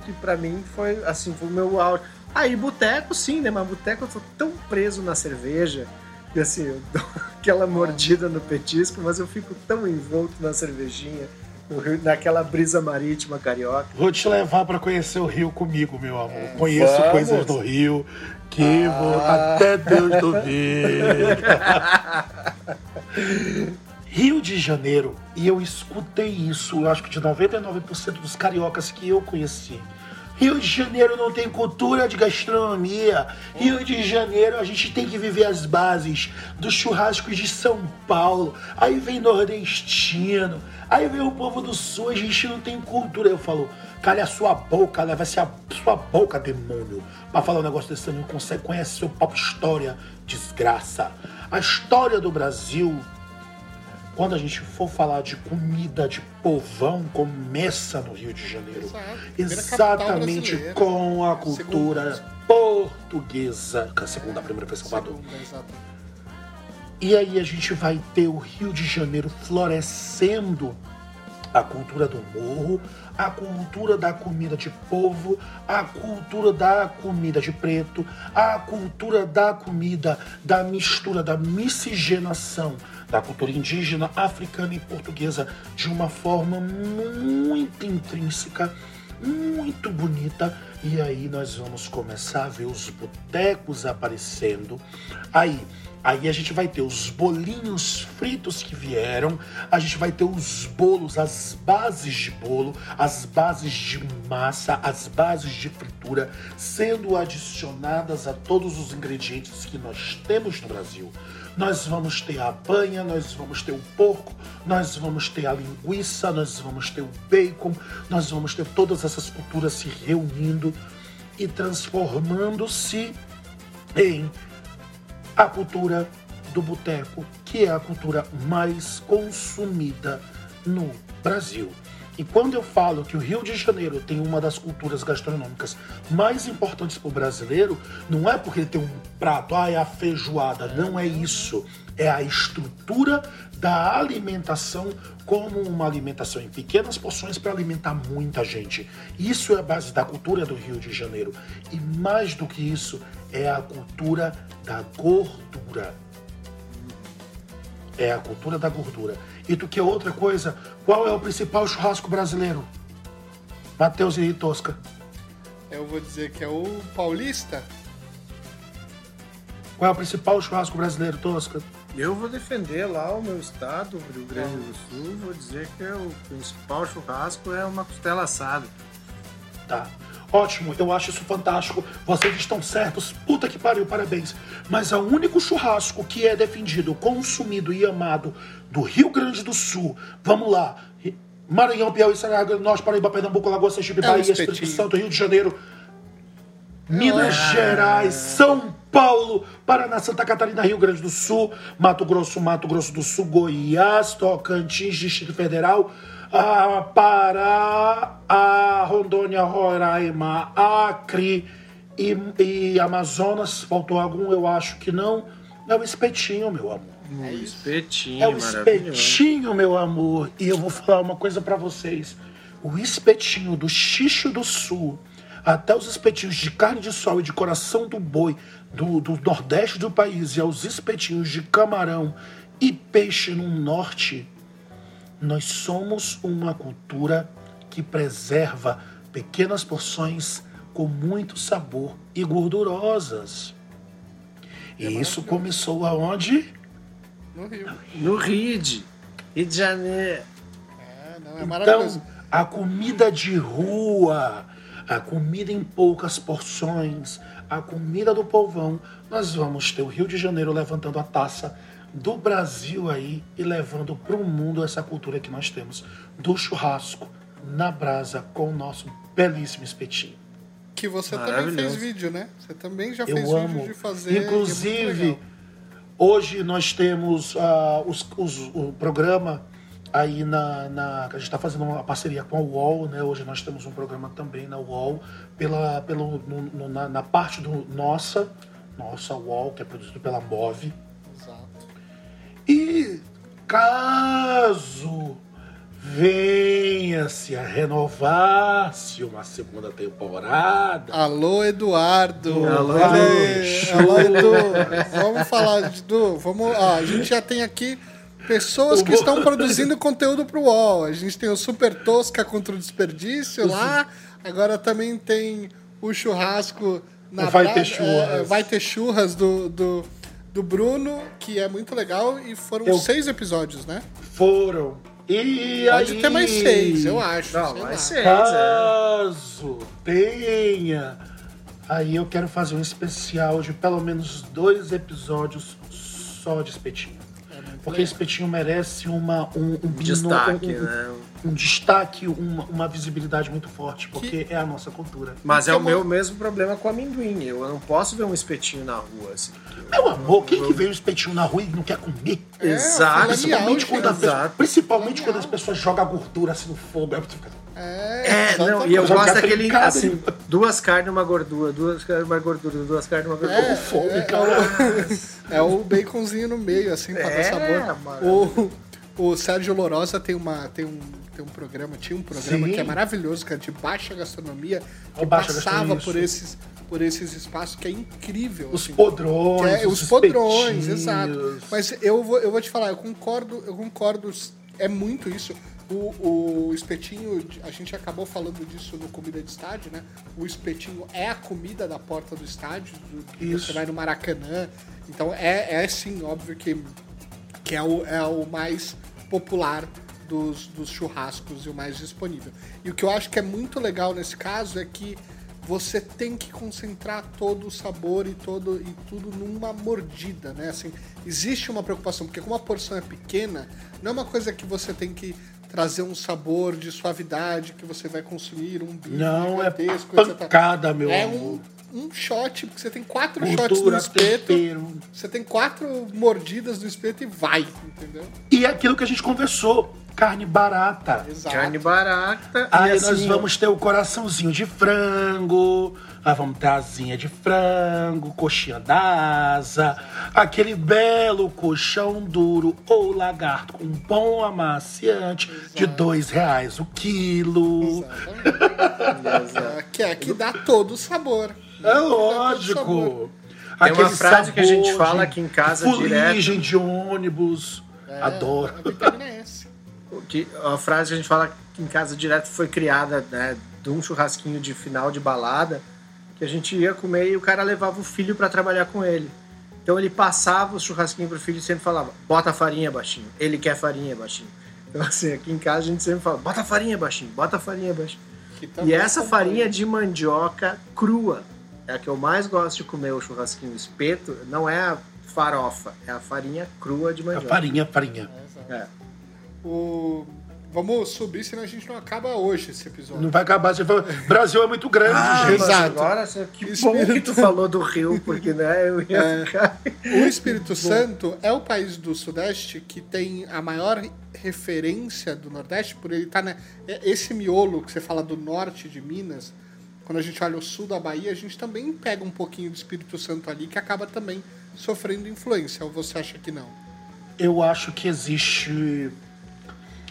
que pra mim foi, assim, foi o meu auge. Aí, boteco, sim, né? Mas boteco eu tô tão preso na cerveja que assim, eu dou <laughs> aquela mordida no petisco, mas eu fico tão envolto na cervejinha, no rio- naquela brisa marítima carioca. Vou te levar pra conhecer o Rio comigo, meu amor. Conheço Vamos. coisas do Rio que vou até Deus duvidar. <laughs> Rio de Janeiro, e eu escutei isso, eu acho que de 99% dos cariocas que eu conheci. Rio de Janeiro não tem cultura de gastronomia. Rio de Janeiro a gente tem que viver as bases dos churrascos de São Paulo. Aí vem nordestino, aí vem o povo do sul, a gente não tem cultura. Eu falo, calha a sua boca, leva-se a sua boca, demônio. Pra falar um negócio desse, você não consegue conhecer seu próprio história, desgraça. A história do Brasil quando a gente for falar de comida de povão, começa no Rio de Janeiro. Exato. Capital Exatamente com a cultura Segunda. portuguesa. É a segunda, a primeira foi Salvador. Segunda. E aí a gente vai ter o Rio de Janeiro florescendo a cultura do morro, a cultura da comida de povo, a cultura da comida de preto, a cultura da comida da mistura, da miscigenação da cultura indígena, africana e portuguesa de uma forma muito intrínseca, muito bonita. E aí nós vamos começar a ver os botecos aparecendo. Aí Aí a gente vai ter os bolinhos fritos que vieram, a gente vai ter os bolos, as bases de bolo, as bases de massa, as bases de fritura sendo adicionadas a todos os ingredientes que nós temos no Brasil. Nós vamos ter a banha, nós vamos ter o porco, nós vamos ter a linguiça, nós vamos ter o bacon, nós vamos ter todas essas culturas se reunindo e transformando-se em a cultura do boteco, que é a cultura mais consumida no Brasil. E quando eu falo que o Rio de Janeiro tem uma das culturas gastronômicas mais importantes para o brasileiro, não é porque ele tem um prato, ah, é a feijoada. Não é isso. É a estrutura da alimentação como uma alimentação em pequenas porções para alimentar muita gente. Isso é a base da cultura do Rio de Janeiro. E mais do que isso, é a cultura da gordura. É a cultura da gordura. E tu quer outra coisa? Qual é o principal churrasco brasileiro? Matheus e Tosca. Eu vou dizer que é o paulista. Qual é o principal churrasco brasileiro, Tosca? Eu vou defender lá o meu estado, o Rio Grande do Sul, vou dizer que é o principal churrasco é uma costela assada. Tá. Ótimo, eu acho isso fantástico. Vocês estão certos. Puta que pariu, parabéns. Mas o único churrasco que é defendido, consumido e amado do Rio Grande do Sul. Vamos lá. Maranhão, Piauí, do Norte, Paraíba, Pernambuco, Lagoa, Sergipe, É Bahia, Espírito espetinho. Santo, Rio de Janeiro, Minas Gerais, São Paulo, Paraná, Santa Catarina, Rio Grande do Sul, Mato Grosso, Mato Grosso do Sul, Goiás, Tocantins, Distrito Federal, a Pará, a Rondônia, Roraima, Acre e, e Amazonas. Faltou algum? Eu acho que não. É o espetinho, meu amor. Um espetinho, É o espetinho, meu amor. E eu vou falar uma coisa pra vocês. O espetinho do Xixo do Sul, até os espetinhos de carne de sol e de coração do boi do, do nordeste do país e aos espetinhos de camarão e peixe no norte, nós somos uma cultura que preserva pequenas porções com muito sabor e gordurosas. E isso começou aonde? No Rio. No Rio de Janeiro. É, não, é maravilhoso. Então, a comida de rua, a comida em poucas porções, a comida do povão, nós vamos ter o Rio de Janeiro levantando a taça do Brasil aí e levando para o mundo essa cultura que nós temos do churrasco na brasa com o nosso belíssimo espetinho. Que você também fez vídeo, né? Você também já Eu fez amo. vídeo de fazer. é Inclusive, legal. hoje nós temos ah, os- os- o programa aí na, na- A gente está fazendo uma parceria com a UOL, né? Hoje nós temos um programa também na UOL, pela, pelo, no- no- na, na parte do Nossa, Nossa UOL, que é produzido pela MOVE. Caso venha-se a renovar-se uma segunda temporada. Alô, Eduardo. Alô. Alô, Edu. Vamos falar, Edu. Vamos, ó, a gente já tem aqui pessoas que estão produzindo conteúdo pro UOL. A gente tem o Super Tosca contra o desperdício lá. Agora também tem o churrasco na Vai pra- ter churras. é, vai ter churras do, do, do Bruno, que é muito legal. E foram Eu- seis episódios, né? Foram. E Pode aí, ter mais seis, eu acho. Não, sei vai lá. ser. Caso tenha, aí eu quero fazer um especial de pelo menos dois episódios só de espetinho. Porque espetinho merece uma, um, um, Destaque, um, um- né? Um destaque, uma, uma visibilidade muito forte, porque é a nossa cultura. Mas é Tem o meu mesmo problema com amendoim. Eu não posso ver um espetinho na rua, assim. Meu amor, quem que vê o espetinho na rua e não quer comer? É, Exato. mignon, Principalmente, quando, Exato. pessoas, principalmente quando as pessoas jogam a gordura assim no fogo. Aí você fica, É, É, não, e eu gosto daquele, assim, né? duas carnes, uma gordura, duas carnes, uma gordura, duas carnes, uma gordura. É, fome, é, cara. É o baconzinho no meio, assim, pra dar É, sabor. O, o Sérgio Lorosa tem, uma, tem, um, tem um programa, tinha um programa Sim. que é maravilhoso, que é de baixa gastronomia, que baixa passava gastronomia, por esses, por esses espaços, que é incrível. Os assim. podrões, É, os podrões, espetinhos. exato. Mas eu vou, eu vou te falar, eu concordo, eu concordo, é muito isso. O, o espetinho, a gente acabou falando disso no Comida de Estádio, né? O espetinho é a comida da porta do estádio. do-. Você vai no Maracanã. Então é, é sim, óbvio que, que é, o, é o mais popular dos, dos churrascos e o mais disponível. E o que eu acho que é muito legal nesse caso é que você tem que concentrar todo o sabor e todo e tudo numa mordida, né? Assim, existe uma preocupação porque como a porção é pequena, não é uma coisa que você tem que trazer um sabor de suavidade que você vai consumir um bife Não, é pancada, meu É amor. um, um shot, porque você tem quatro shots no espeto, tempero. você tem quatro mordidas no espeto e vai, entendeu? E é aquilo que a gente conversou, carne barata. Exato. Carne barata. Aí e nós assim, vamos ter o coraçãozinho de frango, aí vamos ter asinha de frango, coxinha da asa, aquele belo colchão duro ou lagarto com bom amaciante de dois reais o quilo. Exatamente. que é que dá todo o sabor. É sabor. lógico. Tem uma Aquele frase que a gente fala aqui em casa fuligem de ônibus. Adoro. A vitamina é S. que a frase que a gente fala que em casa direto foi criada, né, de um churrasquinho de final de balada, que a gente ia comer e o cara levava o filho para trabalhar com ele. Então ele passava o churrasquinho pro filho e sempre falava: "Bota a farinha baixinho". Ele quer farinha baixinho. Então assim, aqui em casa a gente sempre fala: "Bota a farinha baixinho, bota a farinha baixinho". E também essa farinha de mandioca crua é a que eu mais gosto de comer o churrasquinho espeto, não é a farofa, é a farinha crua de A mandioca. farinha, farinha. É. O... Vamos subir, senão a gente não acaba hoje esse episódio. Não vai acabar. Você vai... Brasil é muito grande, Ah, gente. Exato. agora, que bom Espírito- que tu falou do Rio, porque né, eu ia É. ficar... O Espírito Santo é o país do Sudeste que tem a maior referência do Nordeste, por ele estar, né? Esse miolo que você fala do norte de Minas, quando a gente olha o sul da Bahia, a gente também pega um pouquinho do Espírito Santo ali, que acaba também sofrendo influência. Ou você acha que não? Eu acho que existe.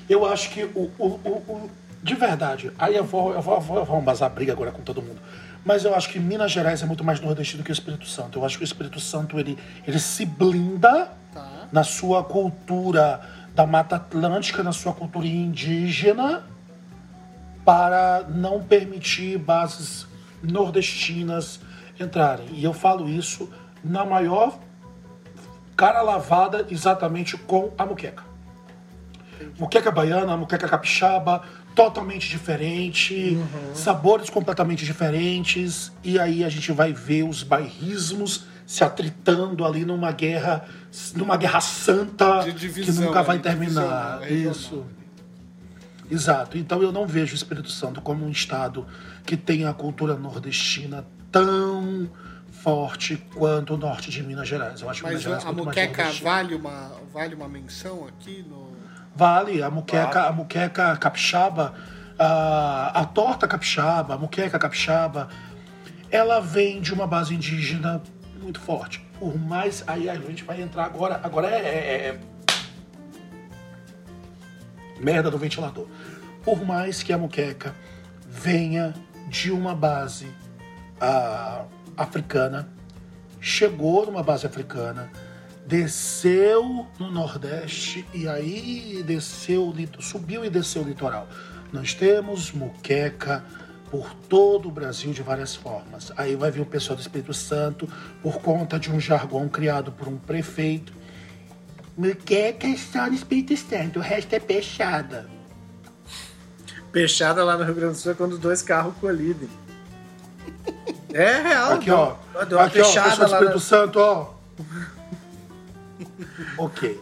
Eu acho que o. o, o, De verdade, aí eu vou, eu vou, eu vou, eu vou embasar briga agora com todo mundo. Mas eu acho que Minas Gerais é muito mais nordestino que o Espírito Santo. Eu acho que o Espírito Santo ele, ele se blinda Tá. na sua cultura da Mata Atlântica, na sua cultura indígena, para não permitir bases nordestinas entrarem. E eu falo isso na maior cara lavada exatamente com a muqueca. Muqueca baiana, muqueca capixaba, totalmente diferente, sabores completamente diferentes, e aí a gente vai ver os bairrismos se atritando ali numa guerra, numa guerra santa De que divisão, nunca vai terminar. Divisão, regional. Isso. Exato. Então eu não vejo o Espírito Santo como um estado que tenha a cultura nordestina tão forte quanto o norte de Minas Gerais. Eu acho que Minas Mas Gerais é a mais muqueca vale uma, vale uma menção aqui no. Vale, a muqueca, a muqueca capixaba, a, a torta capixaba, a muqueca capixaba, ela vem de uma base indígena muito forte. Por mais. Aí a gente vai entrar agora. Agora é. é- é- merda do ventilador. Por mais que a muqueca venha de uma base ah, africana, chegou numa base africana, desceu no Nordeste e aí desceu, subiu e desceu o litoral. Nós temos muqueca por todo o Brasil de várias formas. Aí vai vir o pessoal do Espírito Santo por conta de um jargão criado por um prefeito. Muqueca é só no Espírito Santo, o resto é peixada. Peixada lá no Rio Grande do Sul é quando dois carros colidem. É real. Aqui, ó. Deu uma Aqui, ó, pessoal do Espírito na- Santo, ó. <laughs> ok.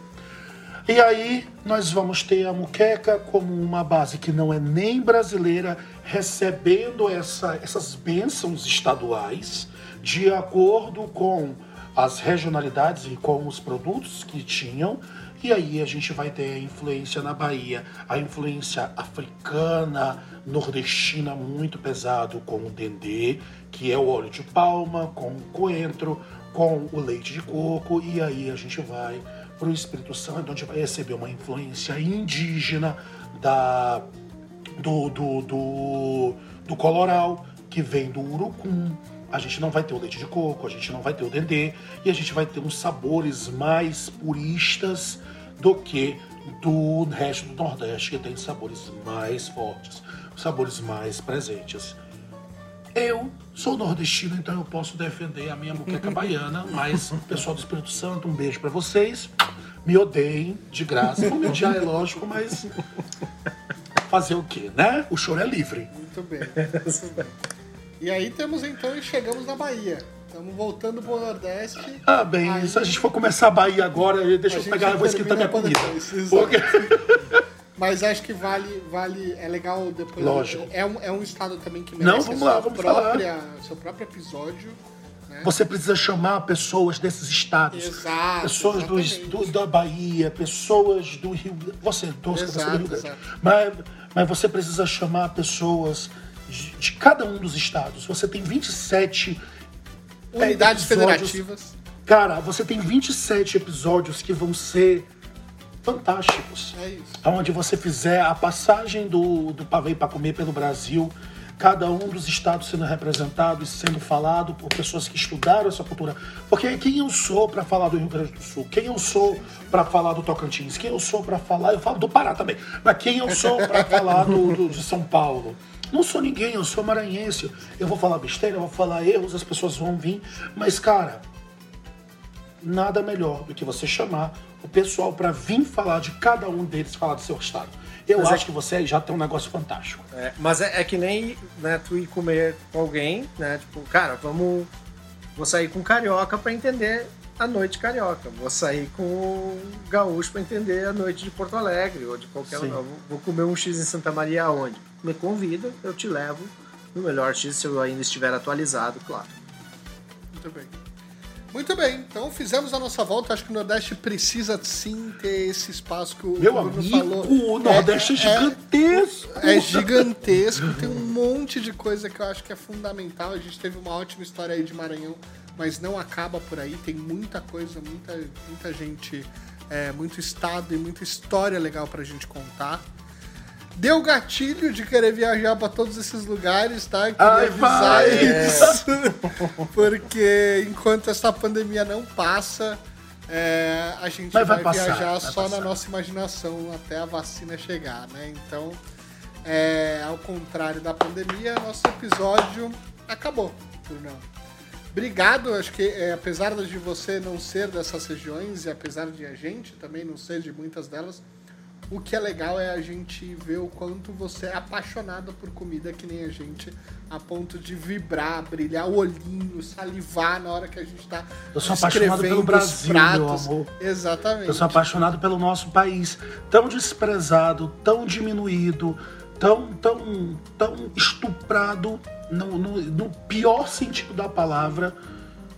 E aí, nós vamos ter a muqueca como uma base que não é nem brasileira, recebendo essa- essas bênçãos estaduais de acordo com as regionalidades e com os produtos que tinham. E aí a gente vai ter a influência na Bahia, a influência africana, nordestina muito pesado com o dendê, que é o óleo de palma, com o coentro, com o leite de coco, e aí a gente vai para o Espírito Santo, onde vai receber uma influência indígena da do, do, do, do coloral, que vem do urucum. A gente não vai ter o leite de coco, a gente não vai ter o dendê, e a gente vai ter uns sabores mais puristas do que do resto do Nordeste, que tem sabores mais fortes, sabores mais presentes. Eu sou nordestino, então eu posso defender a minha muqueca baiana, mas pessoal do Espírito Santo, um beijo pra vocês. Me odeiem de graça. Vão me odiar, é lógico, mas fazer o quê, né? O choro é livre. Muito bem. Muito bem. E aí temos então e chegamos na Bahia. Estamos voltando pro Nordeste. Ah, bem, Aí- se a gente for começar a Bahia agora, deixa A eu pegar, eu vou esquentar minha comida. depois. Porque... Mas acho que vale, vale, é legal depois. Lógico. É um, é um estado também que Não, merece vamos a lá, vamos própria, seu próprio episódio. Né? Você precisa chamar pessoas desses estados. Exato, Pessoas do, do- da Bahia, pessoas do Rio Você, tosca, você é do Exato, Rio Grande. exato. Mas, mas você precisa chamar pessoas de, de cada um dos estados. Você tem 27 Unidades episódios. federativas. Cara, você tem 27 episódios que vão ser fantásticos. É isso. Onde você fizer a passagem do, do pavê para comer pelo Brasil, cada um dos estados sendo representado e sendo falado por pessoas que estudaram essa cultura. Porque quem eu sou para falar do Rio Grande do Sul? Quem eu sou para falar do Tocantins? Quem eu sou para falar? Eu falo do Pará também. Mas quem eu sou para falar do, do- de São Paulo? Não sou ninguém, eu sou maranhense. Eu vou falar besteira, eu vou falar erros, as pessoas vão vir. Mas, cara, nada melhor do que você chamar o pessoal para vir falar de cada um deles, falar do seu estado. Eu Mas é acho que você já tem um negócio fantástico. É, mas é, é que nem né, tu ir comer com alguém, né? Tipo, cara, vamos. Vou sair com carioca pra entender a noite carioca. Vou sair com o gaúcho pra entender a noite de Porto Alegre ou de qualquer lugar. Vou- Vou comer um X em Santa Maria aonde? Me convida, eu te levo no melhor X se eu ainda estiver atualizado, claro. Muito bem. Muito bem, então fizemos a nossa volta. Acho que o Nordeste precisa sim ter esse espaço que o Meu Bruno amigo, falou. o Nordeste é, gigantesco. É gigantesco, tem um monte de coisa que eu acho que é fundamental. A gente teve uma ótima história aí de Maranhão, mas não acaba por aí. Tem muita coisa, muita, muita gente, é, muito estado e muita história legal pra gente contar. Deu gatilho de querer viajar pra todos esses lugares, tá? Queria Ai, avisar vai! isso. <laughs> Porque enquanto essa pandemia não passa, é, a gente vai, vai passar, viajar só passar. na nossa imaginação até a vacina chegar, né? Então, é, ao contrário da pandemia, nosso episódio acabou, Brunão. Obrigado, acho que é, apesar de você não ser dessas regiões e apesar de a gente também não ser de muitas delas, o que é legal é a gente ver o quanto você é apaixonado por comida que nem a gente, a ponto de vibrar, brilhar o olhinho, salivar na hora que a gente tá Eu sou apaixonado pelo Brasil, meu amor. Exatamente. Eu sou apaixonado pelo nosso país, tão desprezado, tão diminuído, tão, tão, tão estuprado no, no- no pior sentido da palavra.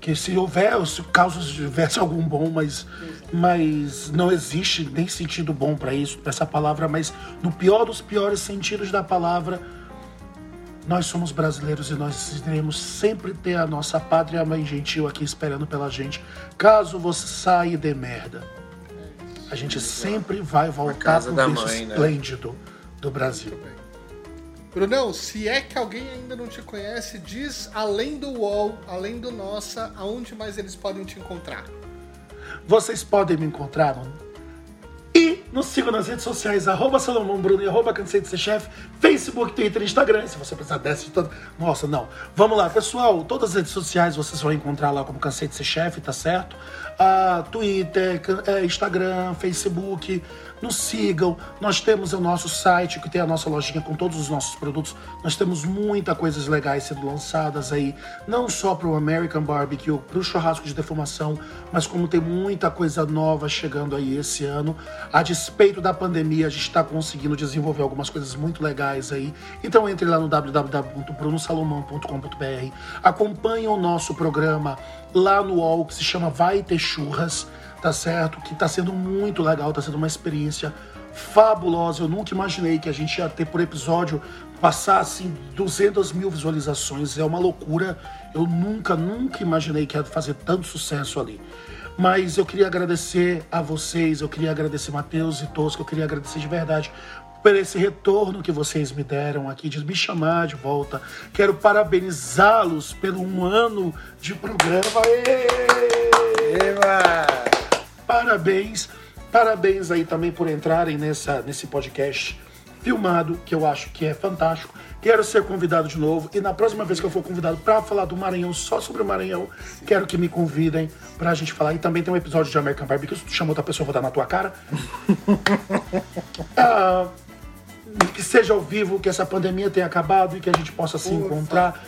Que se houver, se caso tivesse algum bom, mas, mas não existe nem sentido bom para isso, pra essa palavra, mas no pior dos piores sentidos da palavra, nós somos brasileiros e nós iremos sempre ter a nossa pátria mãe gentil aqui esperando pela gente, caso você saia e dê merda. a gente sempre vai voltar pro da berço mãe, né? esplêndido do Brasil. Brunão, se é que alguém ainda não te conhece, diz além do UOL, além do Nossa, aonde mais eles podem te encontrar? Vocês podem me encontrar no... E nos sigam nas redes sociais, arroba Salomão Bruno e arroba Cansei de Ser Chefe, Facebook, Twitter, Instagram. Se você precisar dessa de toda... Nossa, não. Vamos lá, pessoal. Todas as redes sociais vocês vão encontrar lá como Cansei de Ser Chefe, tá certo? Ah, Twitter, é, Instagram, Facebook. Nos sigam. Nós temos o nosso site, que tem a nossa lojinha com todos os nossos produtos. Nós temos muita coisas legais sendo lançadas aí, não só para o American Barbecue, para o churrasco de defumação, mas como tem muita coisa nova chegando aí esse ano. A despeito da pandemia, a gente está conseguindo desenvolver algumas coisas muito legais aí. Então entre lá no www.brunosalomão.com.br, acompanhe o nosso programa lá no UOL, que se chama Vai Ter Churras tá certo? Que tá sendo muito legal, tá sendo uma experiência fabulosa. Eu nunca imaginei que a gente ia ter por episódio passar assim 200 mil visualizações. É uma loucura. Eu nunca, nunca imaginei que ia fazer tanto sucesso ali. Mas eu queria agradecer a vocês, eu queria agradecer Matheus e Tosca, eu queria agradecer de verdade por esse retorno que vocês me deram aqui, de me chamar de volta. Quero parabenizá-los pelo um ano de programa. Eba! Parabéns, parabéns aí também por entrarem nessa, nesse podcast filmado, que eu acho que é fantástico. Quero ser convidado de novo e na próxima vez que eu for convidado para falar do Maranhão, só sobre o Maranhão, quero que me convidem pra gente falar. E também tem um episódio de American Barbecue, se tu chamou outra pessoa, eu vou dar na tua cara. <laughs> Ah, que seja ao vivo, que essa pandemia tenha acabado e que a gente possa se encontrar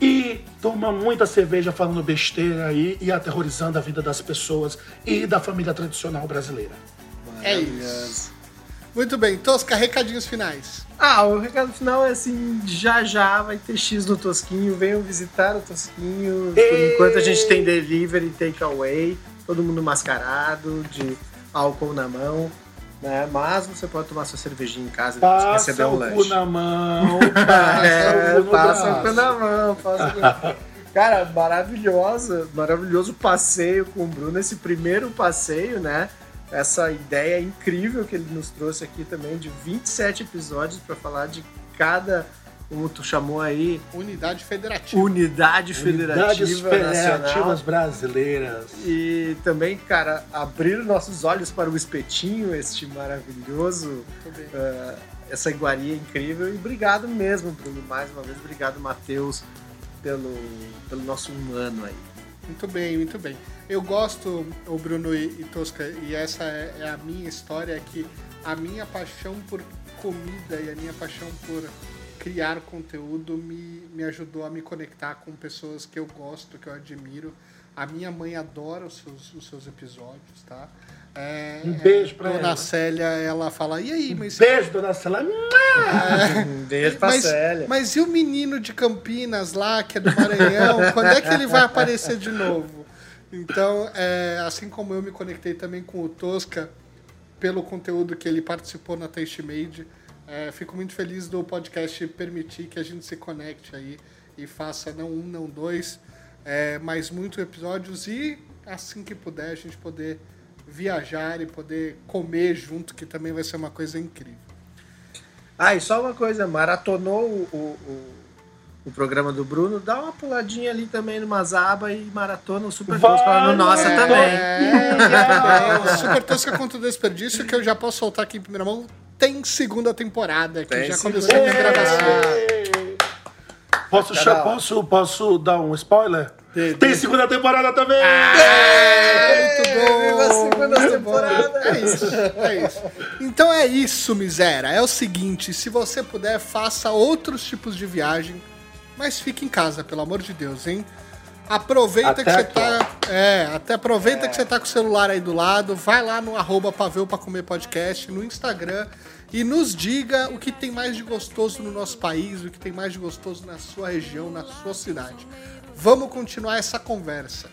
e tomar muita cerveja falando besteira aí e aterrorizando a vida das pessoas e da família tradicional brasileira. É isso. Muito bem, Tosca, recadinhos finais. Ah, o recado final é assim, já já vai ter X no Tosquinho, venham visitar o Tosquinho. Por enquanto a gente tem delivery e takeaway, todo mundo mascarado, de álcool na mão, né? Mas você pode tomar sua cervejinha em casa e depois receber Passa um o cu lanche. na mão, <laughs> passa É, o cu passa o cu na mão, passa. Cara, maravilhosa, maravilhoso passeio com o Bruno, esse primeiro passeio, né? Essa ideia incrível que ele nos trouxe aqui também, de 27 episódios para falar de cada, como tu chamou aí, Unidade Federativa. unidade Unidades federativa nacional. federativas brasileiras. E também, cara, abrir nossos olhos para o espetinho, este maravilhoso, Muito bem. eh, essa iguaria incrível. E obrigado mesmo, Bruno, mais uma vez. Obrigado, Matheus, pelo, pelo nosso um ano aí. Muito bem, muito bem. Eu gosto, o Bruno e, e Tosca, e essa é, é a minha história, é que a minha paixão por comida e a minha paixão por criar conteúdo me, me ajudou a me conectar com pessoas que eu gosto, que eu admiro. A minha mãe adora os seus, os seus episódios, tá? É, Um beijo pra Dona ela. Célia, ela fala, e aí, mas Beijo, dona Cela. <laughs> Um beijo pra mas, Célia. mas e o menino de Campinas lá, que é do Maranhão? <laughs> quando é que ele vai aparecer de novo? Então, é, assim como eu me conectei também com o Tosca pelo conteúdo que ele participou na Taste Made, é, fico muito feliz do podcast permitir que a gente se conecte aí e faça não um, não dois, é, mas muitos episódios e assim que puder a gente poder viajar e poder comer junto, que também vai ser uma coisa incrível. Ah, e só uma coisa, maratonou o, o, o, o programa do Bruno, dá uma puladinha ali também numa aba e maratona o Super Tosca lá no Nossa é. também. É, <laughs> o Super Tosca contra o Desperdício, que eu já posso soltar aqui em primeira mão, tem segunda temporada, que Tem já segunda. começou a gravação. Posso, posso, posso dar um spoiler? Tem dê. segunda temporada também! Muito bom! Viva a segunda muito temporada! bom. É isso, é isso. Então é isso, miséria. É o seguinte, se você puder, faça outros tipos de viagem, mas fique em casa, pelo amor de Deus, hein? Aproveita Até que você aqui, tá. É, até aproveita que você tá com o celular aí do lado, vai lá no arroba Paveu pra comer podcast, no Instagram, e nos diga o que tem mais de gostoso no nosso país, o que tem mais de gostoso na sua região, na sua cidade. Vamos continuar essa conversa.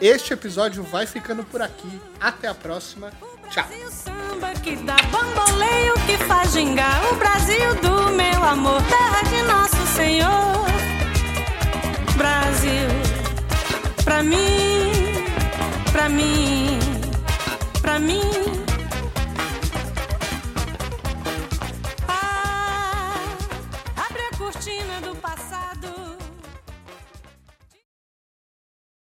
Este episódio vai ficando por aqui. Até a próxima. Tchau. Samba que dá bamboleio, que faz gingar o Brasil do meu amor, terra de nosso Senhor. Brasil, Pra mim, pra mim, pra mim. Ah, abre a cortina do passado.